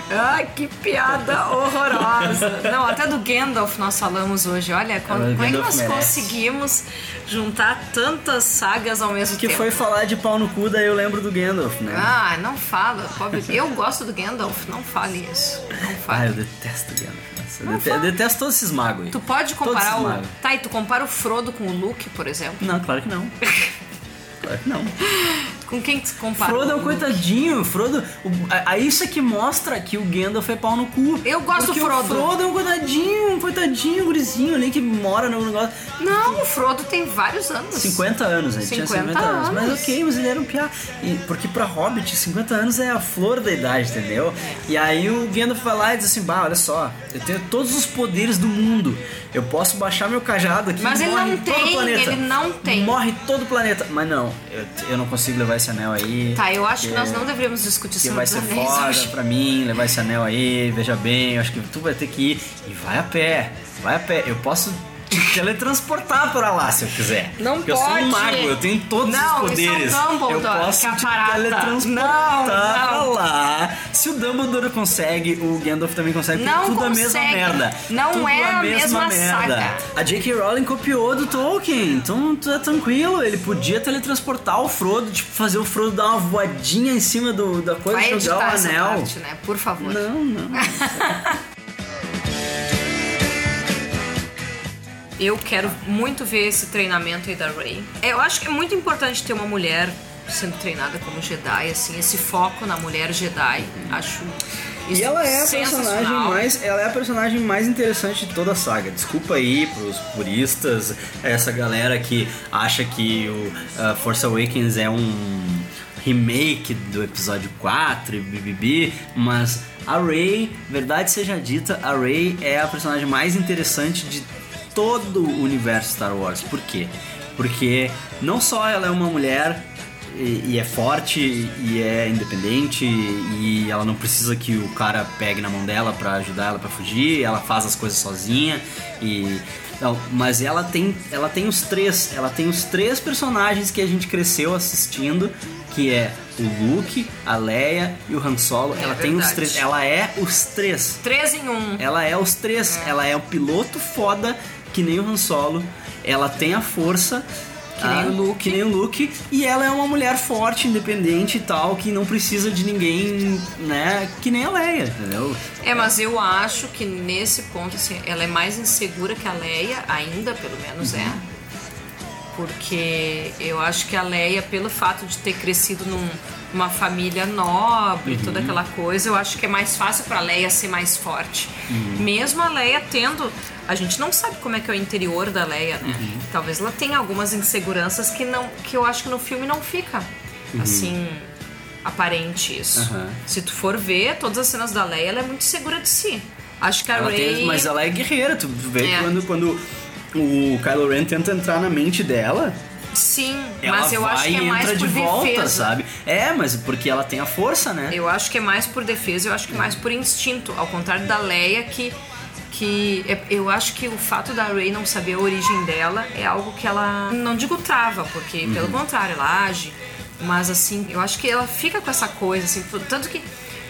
Ai, que piada horrorosa. Não, até do Gandalf nós falamos hoje. Olha, como, o como é que nós merece. conseguimos juntar tantas sagas ao mesmo Que tempo? foi falar de pau no cu, daí eu lembro do Gandalf, né? Ah, não fala, pobre. Eu gosto do Gandalf, não fale isso. Não Ah, fale. eu detesto o Gandalf. Eu Não dete- fala. detesto todos esses magos aí. Tu pode comparar o. Tá, e tu compara o Frodo com o Luke, por exemplo? Não, claro que não. Não. Com quem se compara? Frodo é um coitadinho, Frodo. O, a, a- isso é que mostra que o Gandalf é pau no cu. Eu gosto do Frodo. O Frodo é um coitadinho, um coitadinho, um gurizinho ali que mora no negócio. Não, o Frodo tem vários anos. 50 anos, ele tinha 50 50 anos. Mas anos. ok, mas ele era um piá. E, porque pra Hobbit, 50 anos é a flor da idade, entendeu? E aí o Gandalf vai lá e diz assim: bah, olha só, eu tenho todos os poderes do mundo. Eu posso baixar meu cajado aqui Mas e ele não todo tem, o planeta. ele não tem. Morre todo o planeta. Mas não, eu, eu não consigo levar esse anel aí. Tá, eu acho que nós não deveríamos discutir que Senhor vai ser foda hoje. pra mim levar esse anel aí, veja bem, eu acho que tu vai ter que ir e vai a pé, vai a pé. Eu posso teletransportar pra lá se eu quiser. Não Porque eu sou um pode. mago, eu tenho todos Não, os isso é um poderes. Eu posso que é a teletransportar Não, pra não. lá. Se o Dumbledore consegue, o Gandalf também consegue, Não tudo a consegue. mesma merda. Não tudo é a a mesma mesma merda. saga. A J.K. Rowling copiou do Tolkien, então tu é tranquilo. Ele podia teletransportar o Frodo, tipo, fazer o Frodo dar uma voadinha em cima do, da coisa Vai e jogar o anel. parte, né? Por favor. Não, não. Eu quero muito ver esse treinamento aí da Rey. Eu acho que é muito importante ter uma mulher sendo treinada como Jedi, assim, esse foco na mulher Jedi. Acho isso E ela é a personagem mais, ela é a personagem mais interessante de toda a saga. Desculpa aí pros puristas, essa galera que acha que o uh, Force Awakens é um remake do episódio 4 e bibibi, mas a Rey, verdade seja dita, a Rey é a personagem mais interessante de todo o universo Star Wars. Por quê? Porque não só ela é uma mulher e, e é forte e é independente e ela não precisa que o cara pegue na mão dela pra ajudar ela pra fugir, ela faz as coisas sozinha e não, mas ela tem ela tem os três, ela tem os três personagens que a gente cresceu assistindo, que é o Luke, a Leia e o Han Solo. É ela tem os três, ela é os três. Três em um. Ela é os três. Ela é um piloto foda, que nem o Han Solo. Ela tem a força. Que nem o Luke. Que nem o Luke. E ela é uma mulher forte, independente e tal, que não precisa de ninguém, né? Que nem a Leia, entendeu? É, mas eu acho que nesse ponto, assim, ela é mais insegura que a Leia, ainda pelo menos é. Porque eu acho que a Leia, pelo fato de ter crescido num- numa família nobre, Uhum. toda aquela coisa, eu acho que é mais fácil pra Leia ser mais forte. Uhum. Mesmo a Leia tendo. A gente não sabe como é que é o interior da Leia, né? Uhum. Talvez ela tenha algumas inseguranças que, não, que eu acho que no filme não fica assim aparente isso. Uhum. Se tu for ver, todas as cenas da Leia, ela é muito segura de si. Acho que a Ela Rey... tem- mas ela é guerreira, tu vê É. quando, quando o Kylo Ren tenta entrar na mente dela, Sim, ela mas eu vai acho que é mais entra por de volta, defesa. sabe? É, mas porque ela tem a força, né? Eu acho que é mais por defesa, eu acho que mais por instinto. Ao contrário da Leia, que. que é- eu acho que o fato da Rey não saber a origem dela é algo que ela. Não digo trava, porque Uhum. pelo contrário, ela age. Mas assim, eu acho que ela fica com essa coisa, assim. Tanto que.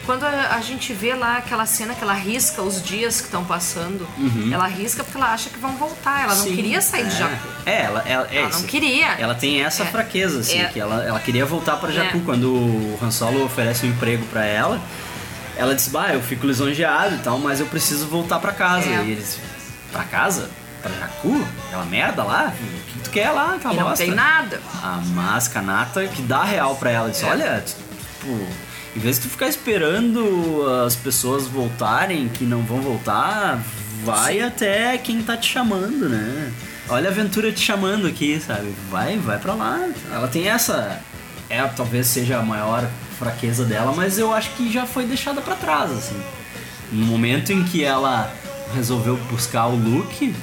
Quando a, a gente vê lá aquela cena que ela risca os dias que estão passando, ela risca porque ela acha que vão voltar. Ela não Uhum. Sim, queria sair de é. Jakku. É, ela, ela, é Ela não queria. Ela tem essa É. fraqueza, assim, É. que ela, ela queria voltar pra Jakku É. quando o Han Solo oferece um emprego pra ela. Ela disse, bah, eu fico lisonjeado e tal, mas eu preciso voltar pra casa. É. E eles, pra casa? Pra Jakku? Aquela merda lá? O que tu quer lá, aquela E não bosta? tem nada. A Masca Nata que dá real pra ela. Disse, É. olha, tipo, em vez de tu ficar esperando as pessoas voltarem, que não vão voltar, vai até quem tá te chamando, né? Olha a aventura te chamando aqui, sabe? Vai, vai pra lá. Ela tem essa. É, talvez seja a maior fraqueza dela, mas eu acho que já foi deixada pra trás, assim. No momento em que ela resolveu buscar o Luke,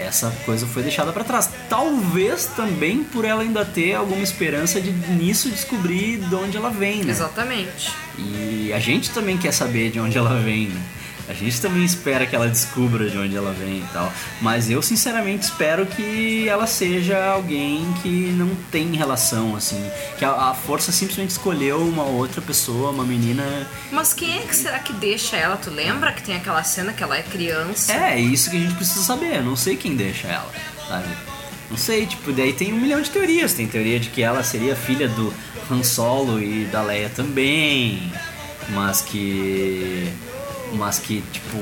essa coisa foi deixada pra trás. Talvez também por ela ainda ter alguma esperança de nisso descobrir de onde ela vem, né? Exatamente. E a gente também quer saber de onde ela vem, né? A gente também espera que ela descubra de onde ela vem e tal. Mas eu sinceramente espero que ela seja alguém que não tem relação, assim. Que a, a força simplesmente escolheu uma outra pessoa, uma menina. Mas quem é que será que deixa ela? Tu lembra que tem aquela cena que ela é criança? É, é isso que a gente precisa saber. Eu não sei quem deixa ela, sabe? Não sei, tipo, daí tem um milhão de teorias. Tem teoria de que ela seria filha do Han Solo e da Leia também. Mas que. Mas que, tipo,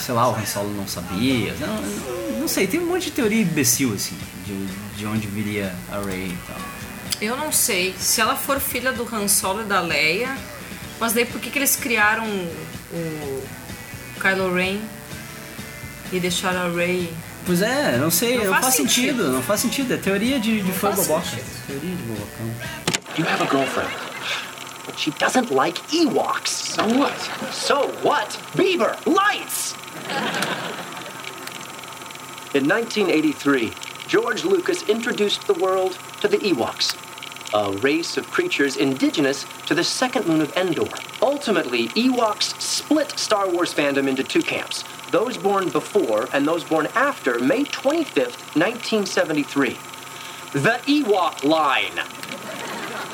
sei lá, o Han Solo não sabia. Não, não, sei, tem um monte de teoria imbecil, assim, de, de onde viria a Rey e tal. Eu não sei. Se ela for filha do Han Solo e da Leia, mas daí por que, que eles criaram o Kylo Ren e deixaram a Rey? Pois é, não sei, Não não, faz faz, sentido. sentido. não faz sentido. É teoria de, de fã boboca. sentido. Teoria de bobocão. You have a girlfriend, but she doesn't like Ewoks. So what? So what? Beaver, lights! In 1983, George Lucas introduced the world to the Ewoks, a race of creatures indigenous to the second moon of Endor. Ultimately, Ewoks split Star Wars fandom into two camps those born before and those born after May 25th, 1973. The Ewok line.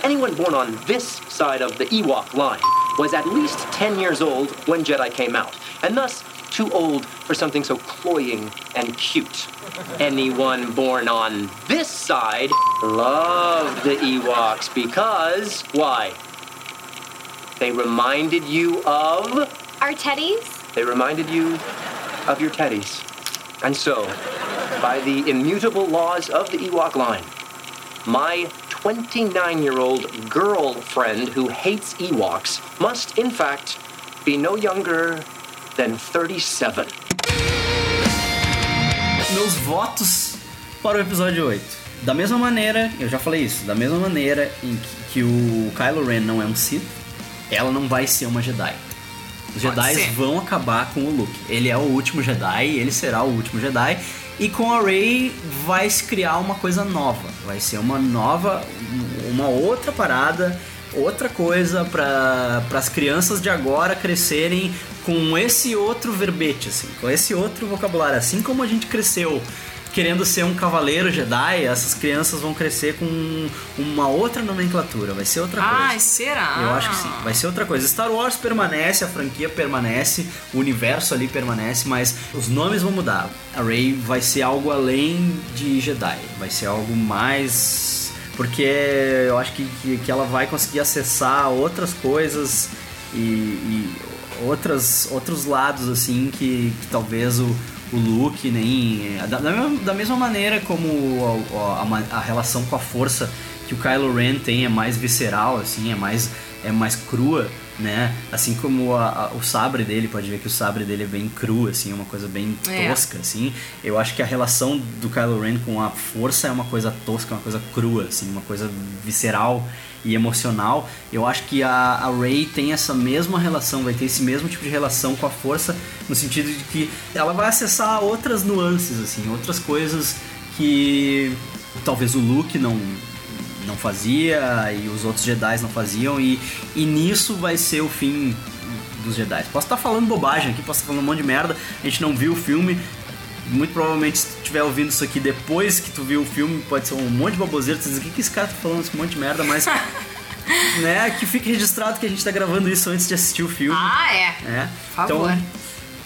Anyone born on this side of the Ewok line was at least 10 years old when Jedi came out, and thus too old for something so cloying and cute. Anyone born on this side loved the Ewoks because, why? They reminded you of. Our teddies? They reminded you of your teddies. And so, by the immutable laws of the Ewok line, my 29 year old girlfriend who hates Ewoks must, in fact, be no younger than 37. Meus votos para o episódio 8. Da mesma maneira, eu já falei isso, da mesma maneira em que, que o Kylo Ren não é um Sith, ela não vai ser uma Jedi. Os Jedi vão acabar com o Luke. Ele é o último Jedi, ele será o último Jedi. E com a Rey vai se criar uma coisa nova. Vai ser uma nova, uma outra parada, outra coisa para as crianças de agora crescerem com esse outro verbete, assim, com esse outro vocabulário. Assim como a gente cresceu querendo ser um cavaleiro Jedi, essas crianças vão crescer com uma outra nomenclatura. Vai ser outra coisa. Ai, será? Eu acho que sim, vai ser outra coisa. Star Wars permanece, a franquia permanece, o universo ali permanece, mas os nomes vão mudar. A Rey vai ser algo além de Jedi, vai ser algo mais. Porque eu acho que, que, que ela vai conseguir acessar outras coisas e, e outras, outros lados, assim, que, que talvez o, o Luke nem. Da, da mesma, da mesma maneira como a, a- a relação com a força que o Kylo Ren tem é mais visceral, assim, é mais, é mais crua, né? Assim como a- o sabre dele, pode ver que o sabre dele é bem cru, assim, é uma coisa bem É. tosca, assim. Eu acho que a relação do Kylo Ren com a força é uma coisa tosca, uma coisa crua, assim, uma coisa visceral e emocional. Eu acho que a, a Rey tem essa mesma relação, vai ter esse mesmo tipo de relação com a força, no sentido de que ela vai acessar outras nuances, assim, outras coisas que talvez o Luke não não fazia e os outros Jedi não faziam e, e nisso vai ser o fim dos Jedi. Posso estar falando bobagem aqui, posso estar falando um monte de merda, a gente não viu o filme. Muito provavelmente, se tu estiver ouvindo isso aqui depois que tu viu o filme, pode ser um monte de baboseira. Tu diz, o que, que esse cara tá falando esse monte de merda, mas. né, que fique registrado que a gente tá gravando isso antes de assistir o filme. Ah, é. É. Por favor. Então,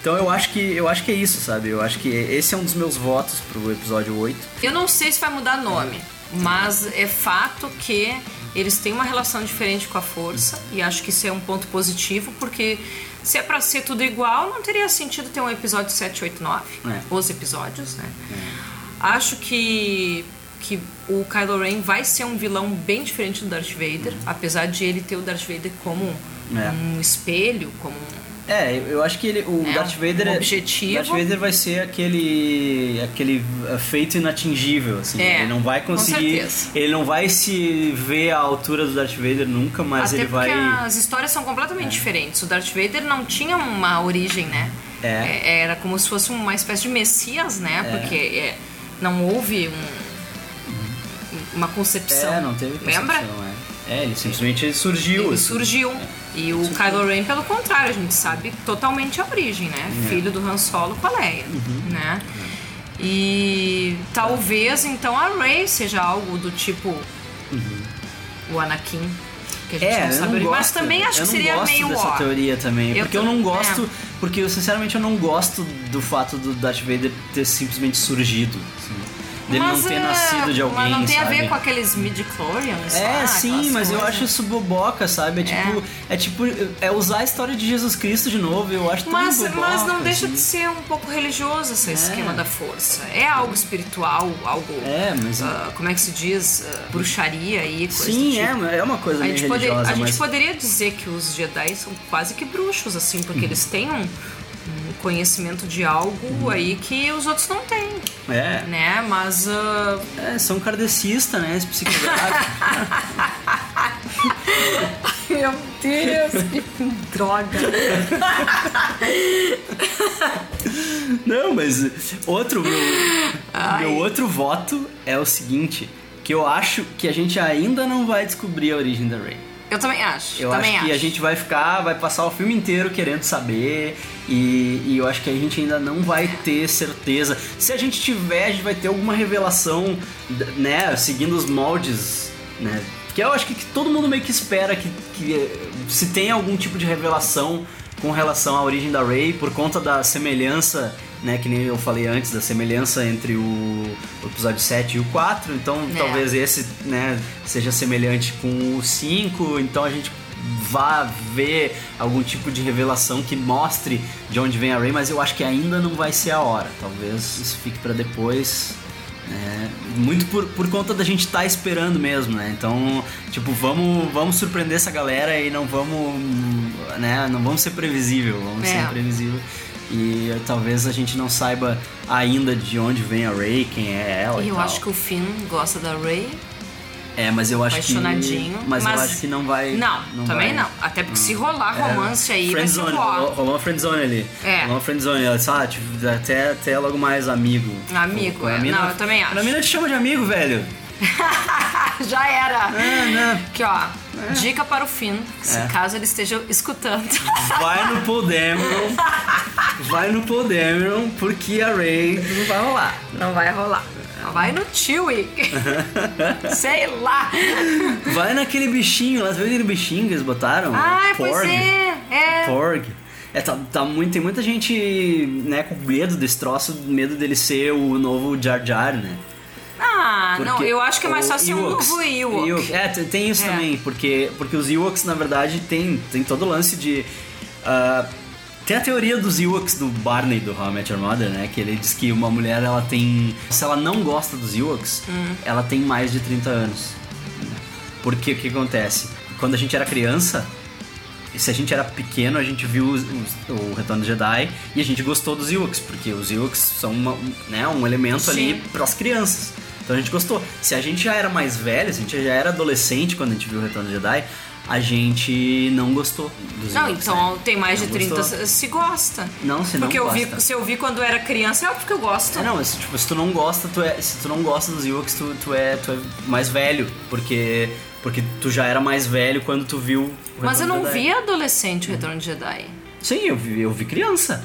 então eu acho que eu acho que é isso, sabe? Eu acho que esse é um dos meus votos pro episódio 8. Eu não sei se vai mudar nome, mas é fato que eles têm uma relação diferente com a força e acho que isso é um ponto positivo porque se é pra ser tudo igual, não teria sentido ter um episódio 7, 8, 9. É. Os episódios, né? Acho que que o Kylo Ren vai ser um vilão bem diferente do Darth Vader, apesar de ele ter o Darth Vader como É. um espelho, como É, eu acho que ele, o É, Darth Vader um é- objetivo. Darth Vader vai ser aquele aquele uh, feito inatingível, assim. É, ele não vai conseguir, ele não vai se ver à altura do Darth Vader nunca, mas Até ele vai as histórias são completamente diferentes. O Darth Vader não tinha uma origem, né? É. Era como se fosse uma espécie de messias, né? É. Porque é, não houve um- uma concepção. É, não teve Lembra? concepção, é. É, ele simplesmente surgiu. Ele assim. surgiu. E o Kylo Ren, pelo contrário, a gente sabe totalmente a origem, né? É. Filho do Han Solo com a Leia, Uhum. né? E talvez então a Rey seja algo do tipo o Anakin, que a gente Uhum. É, não sabe não Mas também acho eu que seria gosto meio dessa ó. teoria também, Eu porque eu não gosto, é. porque eu sinceramente eu não gosto do fato do Darth Vader ter simplesmente surgido. assim. Dele Mas, não ter é, nascido de alguém, Mas não tem a sabe? ver com aqueles midi-chlorians É, lá, sim, aquelas mas eu coisas. acho isso boboca, sabe? É tipo, é. tipo, é usar a história de Jesus Cristo de novo, eu acho tão Mas, boboca, mas não deixa assim. de ser um pouco religioso esse esquema da força. É algo espiritual, algo. É, mas- ah, como é que se diz? Ah, bruxaria aí, coisa Sim, tipo. é, é uma coisa A meio gente, poder- religiosa, a gente mas... poderia dizer que os Jedi são quase que bruxos, assim, porque Uhum. eles têm um conhecimento de algo aí que os outros não têm, É, né? Mas. ah, é, são kardecistas, né, esse psicográfico. Meu Deus, que droga. Não, mas outro meu, meu outro voto é o seguinte, que eu acho que a gente ainda não vai descobrir a origem da Rey. Eu também acho. Eu também acho que a gente vai ficar, vai passar o filme inteiro querendo saber e, e eu acho que a gente ainda não vai ter certeza. Se a gente tiver, a gente vai ter alguma revelação, né, seguindo os moldes, né? Porque eu acho que, que todo mundo meio que espera que, que eh, se tem algum tipo de revelação com relação à origem da Rey por conta da semelhança, né, que nem eu falei antes, da semelhança entre o, episódio 7 e o 4, então É. talvez esse, né, seja semelhante com o 5, então a gente vá ver algum tipo de revelação que mostre de onde vem a Rey, mas eu acho que ainda não vai ser a hora. Talvez isso fique pra depois. né? muito por, por conta da gente estar esperando mesmo, né? Então, tipo, vamos, vamos surpreender essa galera e não vamos, né? Não vamos ser previsível, vamos É. ser imprevisível. E talvez a gente não saiba ainda de onde vem a Rey, quem é ela. E e eu tal. acho que o Finn gosta da Rey, É, mas eu acho que. apaixonadinho. Mas, eu acho que não vai. Não, também vai. não. Até porque se rolar É, romance aí, vai ser friendzone, um ó. rolou, rolou uma friendzone ali. É. Rolou uma friendzone. Ela disse, ah, tipo, até, até logo mais amigo. Amigo, Pô, é. mina- Não, eu também acho. A mina te chama de amigo, velho. Já era. É, né? Aqui, ó. Dica para o Finn, se É. caso ele esteja escutando. Vai no Paul Dameron. vai no Paul Dameron, porque a Ray não vai rolar. Não vai rolar. Vai no Chewie. Sei lá. Vai naquele bichinho lá, você viu aquele bichinho que eles botaram? Pois Porg. é. É. Porg. É, tá, tá muito, tem muita gente, né, com medo desse troço, medo dele ser o novo Jar Jar, né? Ah, não, Porque eu acho que é mais fácil ser um Ewoks- novo Ewok. Ewok- É, tem, isso É. também, porque, porque os Ewoks, na verdade, tem, tem todo o lance de... ah, tem a teoria dos Ewoks do Barney, do How I Met Your Mother, né? Que ele diz que uma mulher, ela tem... Se ela não gosta dos Ewoks, Hum. ela tem mais de 30 anos. Porque o que acontece? Quando a gente era criança, se a gente era pequeno, a gente viu os- os- o Retorno do Jedi e a gente gostou dos Ewoks, porque os Ewoks são uma- um, né, um elemento ali Sim. para as crianças. Então a gente gostou. Se a gente já era mais velho, se a gente já era adolescente quando a gente viu o Retorno do Jedi, a gente não gostou dos Não, Ewoks, então né? tem mais Não de 30 gostou. se gosta. Não, se não Porque gosta. se eu vi quando era criança, é óbvio que eu gosto. É, não, mas, tipo, se tu não gosta, tu é, se tu não gosta dos Ewoks, tu, tu, é, tu é mais velho, porque porque tu já era mais velho quando tu viu o Mas eu não Jedi. vi adolescente o Retorno de Jedi. Sim, eu vi, eu vi criança.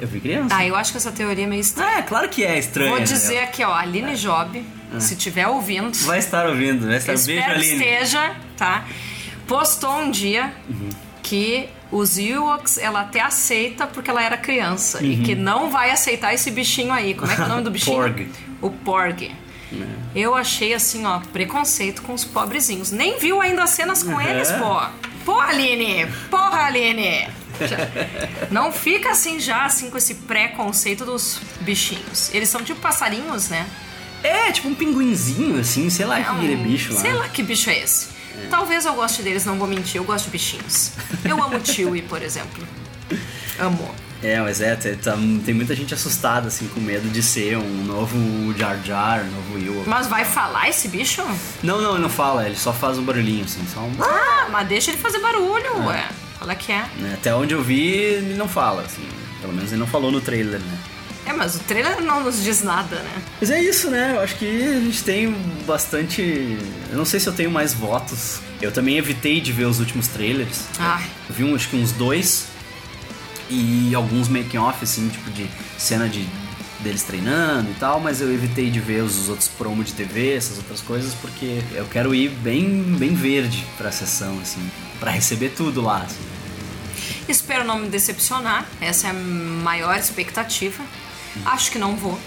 Eu vi criança. Ah, eu acho que essa teoria é meio estranha. É, claro que é estranho. Vou né? dizer aqui, ó, Aline Job, se estiver ouvindo, Vai estar ouvindo, vai estar. Beijo, espero que Aline. esteja, tá? Postou um dia Uhum. que os Ewoks ela até aceita porque ela era criança e Uhum. que não vai aceitar esse bichinho aí. Como é que é o nome do bichinho? Porg. O Porg. Eu achei assim, ó, preconceito com os pobrezinhos. Nem viu ainda as cenas com Uhum. eles, pô. Pô, Aline! Porra, Aline! Já- Não fica assim já, assim, com esse preconceito dos bichinhos. Eles são tipo passarinhos, né? É, tipo um pinguinzinho, assim, sei lá É que um- aquele bicho lá. Sei lá que bicho é esse. Talvez eu goste deles, não vou mentir, eu gosto de bichinhos. Eu amo Chewie, por exemplo. Amo. É, mas é, tem, tá- tem muita gente assustada, assim, com medo de ser um novo Jar Jar, um novo Ewok. Mas vai falar esse bicho? Não, não, ele não fala, ele só faz um barulhinho, assim, só um... Ah, mas deixa ele fazer barulho, ué. Fala que é. né? Até onde eu vi, ele não fala, assim. Pelo menos ele não falou no trailer, né? É, mas o trailer não nos diz nada, né? Mas é isso, né? Eu acho que a gente tem bastante. Eu não sei se eu tenho mais votos. Eu também evitei de ver os últimos trailers. Ai. Eu vi um, acho que uns dois. E alguns making-off, assim, tipo de cena de deles treinando e tal, mas eu evitei de ver os outros promo de TV, essas outras coisas, porque eu quero ir bem, bem verde pra sessão, assim, pra receber tudo lá, assim. Espero não me decepcionar. Essa é a maior expectativa. Acho que não vou.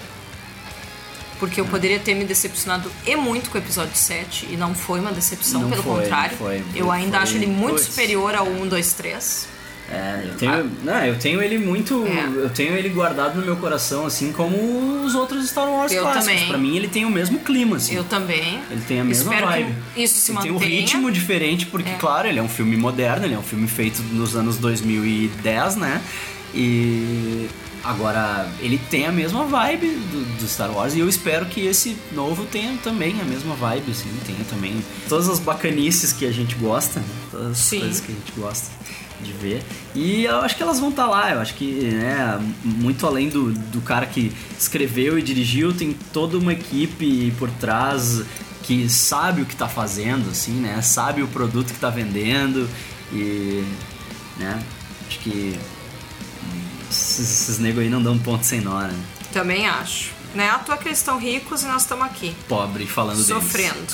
porque eu poderia ter me decepcionado e muito com o episódio 7 e não foi uma decepção, Não pelo foi, contrário. foi. eu ainda Foi- acho ele muito superior ao 1, 2, 3. É, eu tenho, não, eu tenho ele muito, É. eu tenho ele guardado no meu coração, assim como os outros Star Wars Eu clássicos. também. Pra mim ele tem o mesmo clima, assim. Eu também. Ele tem a mesma Espero vibe. isso se ele tem um mantenha. ritmo diferente, porque, É. claro, ele é um filme moderno, ele é um filme feito nos anos 2010, né? E agora ele tem a mesma vibe do, do Star Wars e eu espero que esse novo tenha também a mesma vibe, assim, tenha também todas as bacanices que a gente gosta, né? todas as Sim. coisas que a gente gosta de ver. E eu acho que elas vão estar lá, eu acho que, né, muito além do, do cara que escreveu e dirigiu, tem toda uma equipe por trás que sabe o que tá fazendo, assim, né? Sabe o produto que tá vendendo e, né? Acho que esses, esses nego aí não dão ponto sem nó, né? Também acho. Né? À toa que eles estão ricos e nós estamos aqui, Pobre falando deles. sofrendo.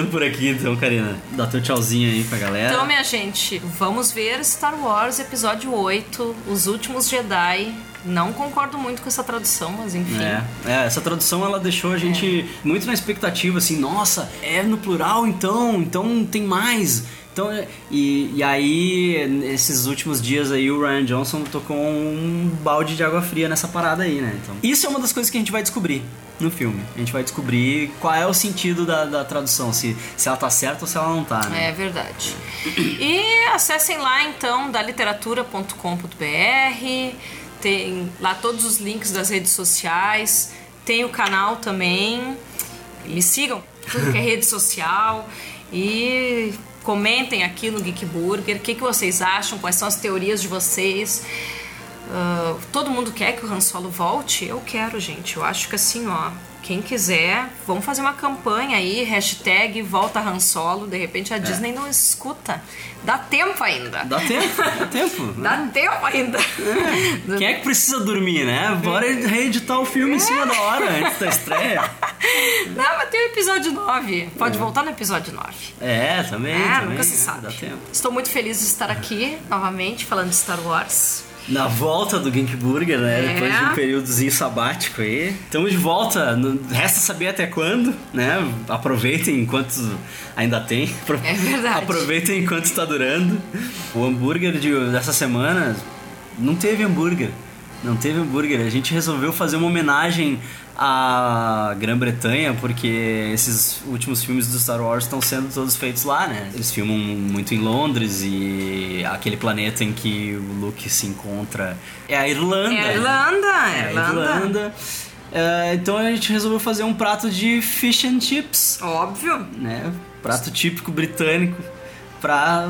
Ficando por aqui então, Karina. Dá teu tchauzinho aí pra galera. Então, minha gente, vamos ver Star Wars Episódio 8, Os Últimos Jedi. Não concordo muito com essa tradução, mas enfim. É, é, essa tradução ela deixou a gente muito na expectativa, assim, nossa, é no plural então, então tem mais. Então, e, e aí, nesses últimos dias aí, o Ryan Johnson tocou um balde de água fria nessa parada aí, né? Então, isso é uma das coisas que a gente vai descobrir no filme. A gente vai descobrir qual é o sentido da, da tradução, se, se ela tá certa ou se ela não tá, né? É verdade. E acessem lá então daliteratura.com.br. Tem lá todos os links das redes sociais. Tem o canal também. Me sigam, tudo que é rede social. E comentem aqui no Geek Burger o que, que vocês acham, quais são as teorias de vocês. Ah, todo mundo quer que o Han Solo volte? Eu quero, gente. Eu acho que assim, ó, quem quiser, vamos fazer uma campanha aí, hashtag volta Han Solo. De repente a Disney não escuta. Dá tempo ainda. Dá tempo, dá tempo. Dá tempo ainda. Quem é que precisa dormir, né? Bora reeditar o filme em cima da hora, antes da estreia. Não, mas tem o episódio 9. Pode voltar no episódio 9. É, também, É, também. nunca se é, sabe. Estou muito feliz de estar aqui novamente falando de Star Wars. Na volta do Gink Burger, né? É. Depois de um períodozinho sabático aí. Estamos de volta. Resta saber até quando, né? Aproveitem enquanto ainda tem. É verdade. Aproveitem enquanto está durando. O hambúrguer de, dessa semana não teve hambúrguer. Não teve hambúrguer. A gente resolveu fazer uma homenagem à Grã-Bretanha, porque esses últimos filmes do Star Wars estão sendo todos feitos lá, né? Eles filmam muito em Londres e aquele planeta em que o Luke se encontra é a Irlanda. É a Irlanda, É a Irlanda. Irlanda. É, então a gente resolveu fazer um prato de fish and chips Óbvio. né? Prato típico britânico pra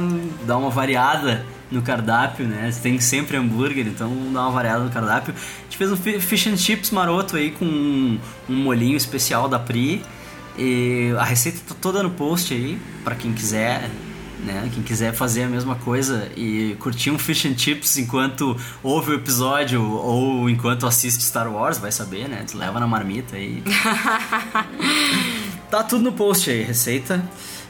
dar uma variada no cardápio, né? Tem sempre hambúrguer, então dá uma variada no cardápio. A gente fez um fi- fish and chips maroto aí com um, um molhinho especial da Pri. E a receita tá toda no post aí, pra quem quiser, né? Quem quiser fazer a mesma coisa e curtir um fish and chips enquanto ouve o episódio ou enquanto assiste Star Wars, vai saber, né? Tu leva na marmita aí. Tá tudo no post aí, receita.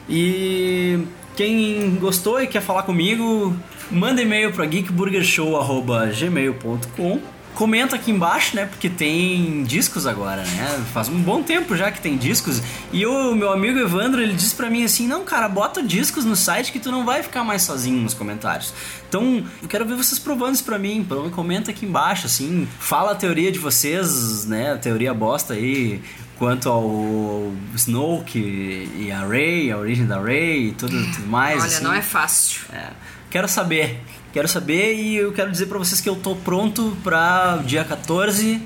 E quem gostou e quer falar comigo, manda e-mail para geekburgershow.gmail.com Comenta aqui embaixo, né? Porque tem discos agora, né? Faz um bom tempo já que tem discos. E o meu amigo Evandro, ele disse pra mim assim: Não, cara, bota discos no site que tu não vai ficar mais sozinho nos comentários. Então, eu quero ver vocês provando isso pra mim. Comenta aqui embaixo, assim. Fala a teoria de vocês, né? A teoria bosta aí quanto ao Snoke e a Rey, a origem da Rey e tudo, tudo mais. Olha, assim. não é fácil. É. Quero saber, quero saber e eu quero dizer pra vocês que eu tô pronto pra dia 14.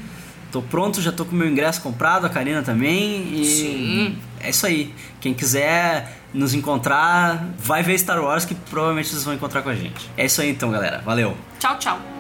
Tô pronto, já tô com meu ingresso comprado, a Karina também. E Sim. é isso aí. Quem quiser nos encontrar, vai ver Star Wars que provavelmente vocês vão encontrar com a gente. É isso aí então, galera. Valeu. Tchau, tchau.